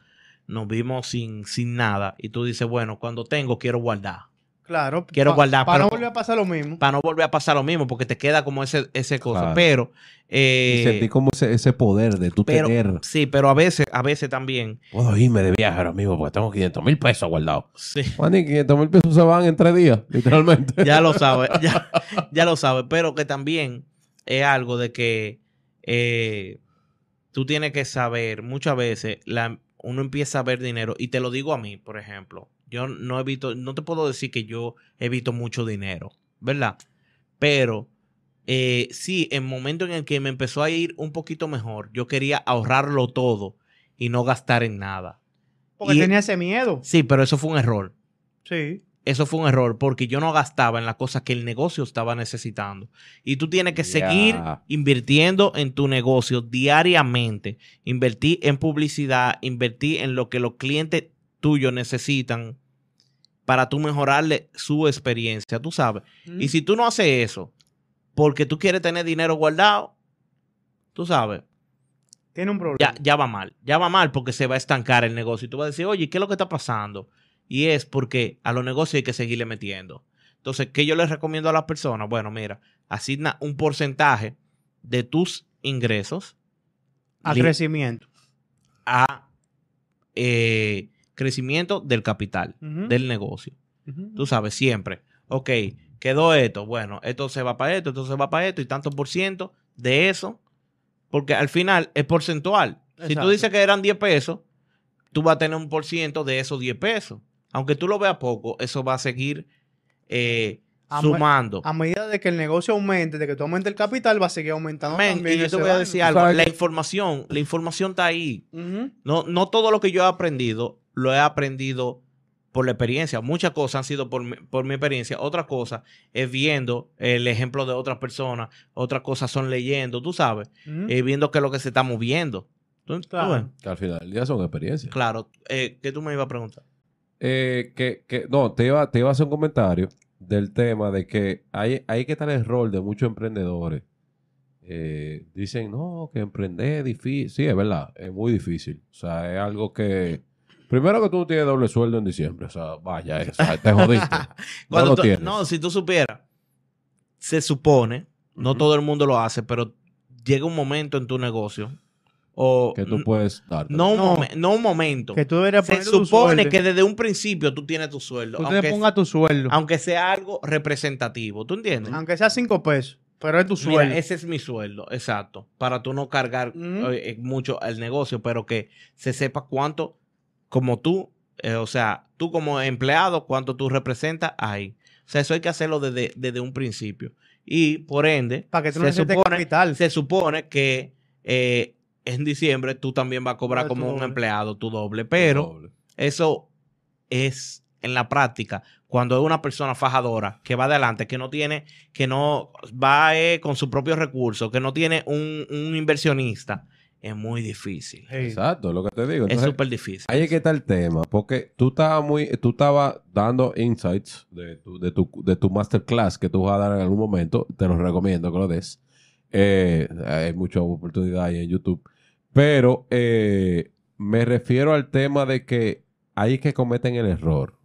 nos vimos sin, sin nada y tú dices, bueno, cuando tengo quiero guardar. Claro. Quiero pa- guardar, Para pero- no volver a pasar lo mismo. Para no volver a pasar lo mismo porque te queda como ese, ese cosa. Claro. Pero, Y eh, sentí como ese, ese poder de tú pero tener. sí, pero a veces, a veces también, Puedo irme de viaje ahora mismo porque tengo 500 mil pesos guardados. sí, Juan, y 500 mil pesos se van en tres días, literalmente. ya lo sabes, ya, ya lo sabes, pero que también es algo de que eh, tú tienes que saber, muchas veces la, uno empieza a ver dinero, y te lo digo a mí, por ejemplo, yo no he visto, no te puedo decir que yo he visto mucho dinero, ¿verdad? Pero eh, sí, en momento en el que me empezó a ir un poquito mejor, yo quería ahorrarlo todo y no gastar en nada. Porque y- tenía ese miedo. Sí, pero eso fue un error. Sí. Eso fue un error porque yo no gastaba en las cosas que el negocio estaba necesitando. Y tú tienes que seguir invirtiendo en tu negocio diariamente. Invertir en publicidad, invertir en lo que los clientes tuyos necesitan para tú mejorarle su experiencia, tú sabes. Y si tú no haces eso porque tú quieres tener dinero guardado, tú sabes, Tiene un problema. ya, ya va mal. Ya va mal porque se va a estancar el negocio. Y tú vas a decir, oye, ¿qué es lo que está pasando? Y es porque a los negocios hay que seguirle metiendo. Entonces, ¿qué yo les recomiendo a las personas? Bueno, mira, asigna un porcentaje de tus ingresos a crecimiento. a eh, crecimiento del capital, del negocio. Tú sabes, siempre. Ok, quedó esto. Bueno, esto se va para esto, esto se va para esto y tanto por ciento de eso. Porque al final es porcentual. Si tú dices que eran 10 pesos, tú vas a tener un por ciento de esos 10 pesos. Aunque tú lo veas poco, eso va a seguir eh, A sumando. A medida de que el negocio aumente, de que tú aumentes el capital, va a seguir aumentando Men, también y yo te voy a decir algo. sabes La que- información, la información está ahí. No, no todo lo que yo he aprendido lo he aprendido por la experiencia. Muchas cosas han sido por mi, por mi experiencia. Otra cosa es viendo el ejemplo de otras personas. Otras cosas son leyendo, tú sabes. Eh, viendo qué es lo que se está moviendo. ¿Tú- Claro. Que al final del día son experiencias. Claro. Eh, ¿Qué tú me ibas a preguntar? Eh, que, que, no, te iba, te iba a hacer un comentario del tema de que hay, hay que estar el rol de muchos emprendedores. Eh, dicen, no, que emprender es difícil. Sí, es verdad, es muy difícil. O sea, es algo que... Primero que tú no tienes doble sueldo en diciembre. O sea, vaya, o sea, te jodiste. no Cuando lo tú- tienes. no, si tú supieras, se supone, no todo el mundo lo hace, pero llega un momento en tu negocio o que tú puedes darte. no, un No. momen- no un momento. Que tú deberías Se supone que desde un principio tú tienes tu sueldo, Tú te aunque, pongas tu sueldo. aunque sea algo representativo, ¿tú entiendes? Aunque sea cinco pesos. Pero es tu Mira, sueldo. ese es mi sueldo, exacto, para tú no cargar eh, eh, mucho el negocio, pero que se sepa cuánto, como tú, eh, o sea, tú como empleado, cuánto tú representas ahí. O sea, eso hay que hacerlo desde, desde un principio. Y por ende, Para que tú no se necesites supone, capital. se supone que eh, en diciembre tú también vas a cobrar Cobra tu como un doble. empleado tu doble, pero Doble. eso es en la práctica cuando es una persona fajadora que va adelante, que no tiene, que no va eh, con sus propios recursos, que no tiene un, un inversionista, es muy difícil. Sí. Exacto, lo que te digo. Es súper difícil. Ahí es que está el tema, porque tú estabas muy, tú estabas dando insights de tu, de tu, de tu masterclass que tú vas a dar en algún momento, te lo recomiendo que lo des. Eh, hay mucha oportunidad ahí en YouTube. Pero eh, me refiero al tema de que ahí es que cometen el error.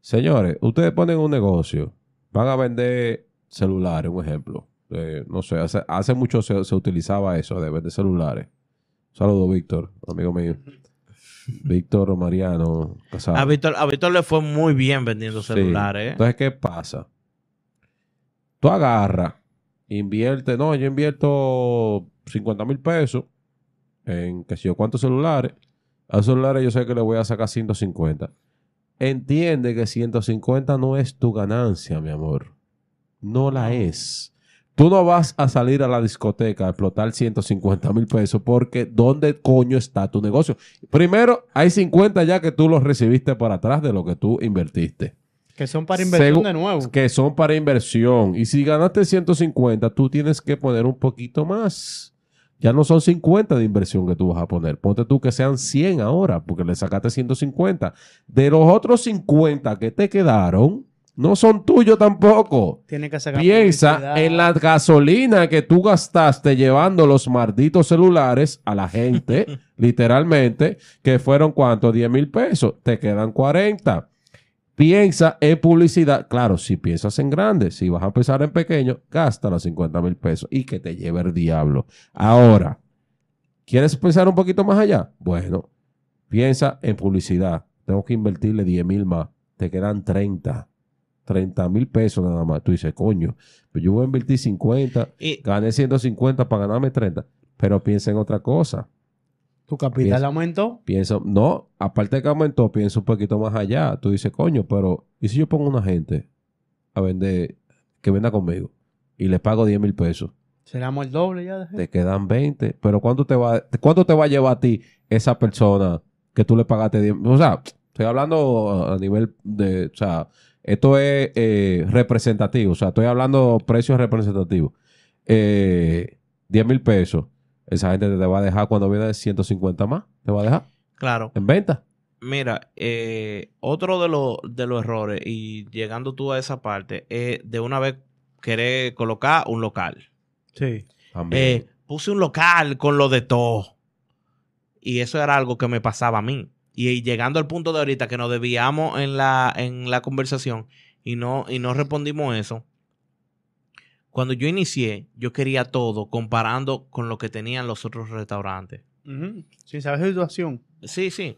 Señores, ustedes ponen un negocio, van a vender celulares, un ejemplo. Eh, no sé, hace, hace mucho se, se utilizaba eso de vender celulares. Saludos, Víctor, amigo mío. Víctor Mariano Casado. A Víctor, a Víctor le fue muy bien vendiendo celulares. ¿eh? Entonces, ¿qué pasa? Tú agarras, invierte, no, yo invierto 50 mil pesos en que sé yo cuántos celulares. A los celulares yo sé que le voy a sacar 150. Entiende que 150 no es tu ganancia, mi amor. No la es. Tú no vas a salir a la discoteca a explotar 150 mil pesos porque ¿dónde coño está tu negocio? Primero, hay 50 ya que tú los recibiste por atrás de lo que tú invertiste Que son para inversión Segu- de nuevo. que son para inversión. Y si ganaste 150, tú tienes que poner un poquito más. Ya no son 50 de inversión que tú vas a poner. Ponte tú que sean 100 ahora, porque le sacaste 150. De los otros 50 que te quedaron, no son tuyos tampoco. Tiene que sacar Piensa publicidad. en la gasolina que tú gastaste llevando los malditos celulares a la gente, literalmente, que fueron cuánto, 10 mil pesos, te quedan 40. Piensa en publicidad. Claro, si piensas en grande, si vas a empezar en pequeño, gasta los 50 mil pesos y que te lleve el diablo. Ahora, ¿quieres pensar un poquito más allá? Bueno, piensa en publicidad. Tengo que invertirle 10 mil más. Te quedan 30. 30 mil pesos nada más. Tú dices, coño, pues yo voy a invertir 50, Y gané 150 para ganarme 30. Pero piensa en otra cosa. Tu capital Piensa- aumentó. Pienso, no, aparte de que aumentó, pienso un poquito más allá. Tú dices, coño, pero ¿y si yo pongo una gente a vender, que venda conmigo y le pago 10 mil pesos? Seramos el doble ya. de- Te quedan 20. Pero ¿cuánto te va, cuánto te va a llevar a ti esa persona que tú le pagaste 10? O sea, estoy hablando a nivel de, o sea, esto es eh, representativo. O sea, estoy hablando precios representativos. Eh, 10 mil pesos. Esa gente te va a dejar cuando viene de 150 más. Te va a dejar claro, en venta. mira, eh, otro de, los de los errores, y llegando tú a esa parte, es de una vez querer colocar un local. Sí. También. Eh, puse un local con lo de todo. Y eso era algo que me pasaba a mí. Y, y llegando al punto de ahorita que nos debíamos en la, en la conversación y no, y no respondimos eso. Cuando yo inicié, yo quería todo comparando con lo que tenían los otros restaurantes. Sin saber su situación. Sí, sí.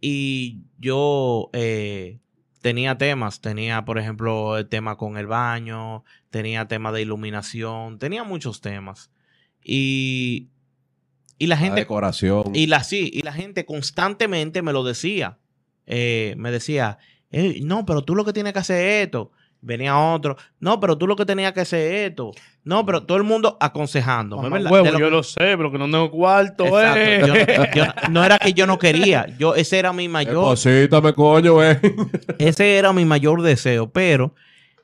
Y yo eh, tenía temas. Tenía, por ejemplo, el tema con el baño. Tenía tema de iluminación. Tenía muchos temas. Y Y la La gente, decoración. y la, sí, y la gente constantemente me lo decía. Eh, me decía, "Eh, no, pero tú lo que tienes que hacer es esto. Venía otro, no, pero tú lo que tenías que hacer es esto. No, pero todo el mundo ¿verdad? huevo, lo yo que- lo sé, pero que no tengo cuarto, Exacto. eh. Yo no, yo no- no era que yo no quería, yo ese era mi mayor, Deposítame, coño, eh. ese era mi mayor deseo, pero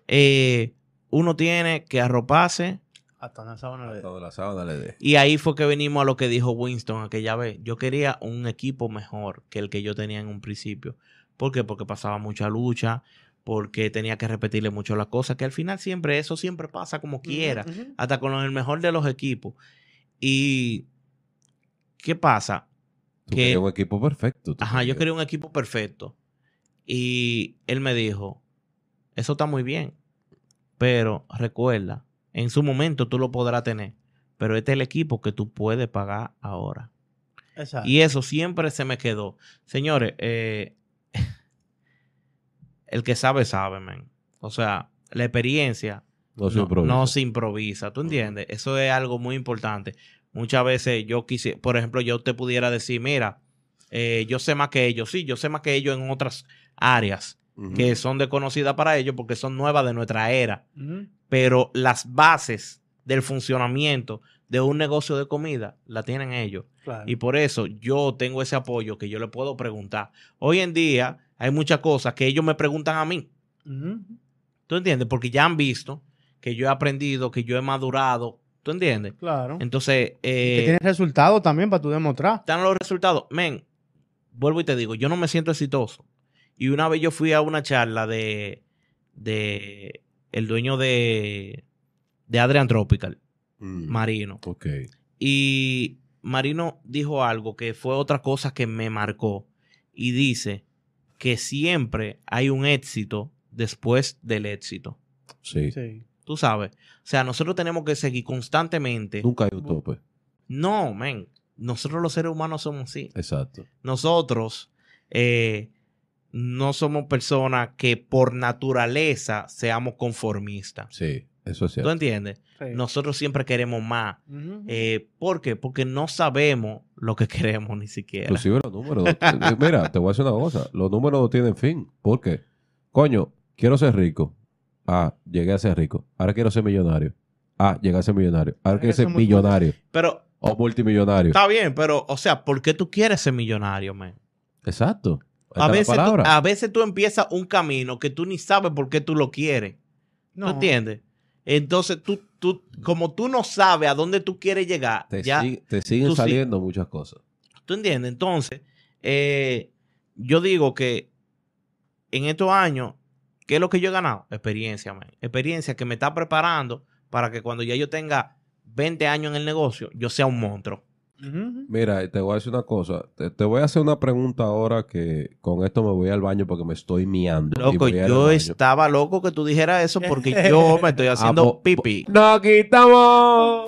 eh, uno tiene que arroparse Hasta una sábana de- Todo la sábana le dé. y ahí fue que venimos a lo que dijo Winston aquella vez. Yo quería un equipo mejor que el que yo tenía en un principio. ¿Por qué? Porque pasaba mucha lucha, porque tenía que repetirle mucho las cosas, que al final siempre eso siempre pasa como quiera, hasta con el mejor de los equipos. Y ¿qué pasa? Tú Que- querías un equipo perfecto. Ajá, yo quería un equipo perfecto. Y él me dijo, eso está muy bien, pero recuerda, en su momento tú lo podrás tener, pero este es el equipo que tú puedes pagar ahora. Exacto. Y eso siempre se me quedó. Señores, eh, el que sabe, sabe, man. O sea, la experiencia No se no, improvisa. no se improvisa. ¿Tú entiendes? Eso es algo muy importante. Muchas veces yo quise, por ejemplo, yo te pudiera decir, mira, eh, yo sé más que ellos. Sí, yo sé más que ellos en otras áreas que son desconocidas para ellos porque son nuevas de nuestra era. Pero las bases del funcionamiento de un negocio de comida la tienen ellos. Claro. Y por eso yo tengo ese apoyo que yo le puedo preguntar. Hoy en día hay muchas cosas que ellos me preguntan a mí. ¿Tú entiendes? Porque ya han visto que yo he aprendido, que yo he madurado. ¿Tú entiendes? Claro. Entonces, eh, que tienes resultados también para tú demostrar. están los resultados. Men, vuelvo y te digo, yo no me siento exitoso. Y una vez yo fui a una charla de, de el dueño de, de Adrian Tropical, Mm. Marino. Ok. Y Marino dijo algo que fue otra cosa que me marcó. Y dice que siempre hay un éxito después del éxito. Sí. Sí. Tú sabes. O sea, nosotros tenemos que seguir constantemente. Nunca hay un tope. No, men. Nosotros los seres humanos somos así. Exacto. Nosotros eh, no somos personas que por naturaleza seamos conformistas. Sí, eso es ¿Tú cierto. entiendes? Sí. Nosotros siempre queremos más. Eh, ¿Por qué? Porque no sabemos lo que queremos ni siquiera. Inclusive los números. eh, Mira, te voy a decir una cosa. Los números no tienen fin. ¿Por qué? Coño, quiero ser rico. Ah, llegué a ser rico. Ahora quiero ser millonario. Ah, llegué a ser millonario. Ahora quiero ser millonario. Pero O multimillonario. está bien, pero, o sea, ¿por qué tú quieres ser millonario, man? Exacto. A veces, tú, palabra. a veces tú empiezas un camino que tú ni sabes por qué tú lo quieres. ¿Tú No. entiendes? Entonces, tú, tú, como tú no sabes a dónde tú quieres llegar, te, ya, sig- te siguen saliendo muchas cosas. ¿tú entiendes? Entonces, eh, yo digo que en estos años, ¿qué es lo que yo he ganado? Experiencia, man. Experiencia que me está preparando para que cuando ya yo tenga 20 años en el negocio, yo sea un monstruo. Mira, te voy a decir una cosa. Te, te voy a hacer una pregunta ahora que con esto me voy al baño porque me estoy miando. Loco, yo estaba loco que tú dijeras eso porque yo me estoy haciendo po- pipí. ¡Nos quitamos!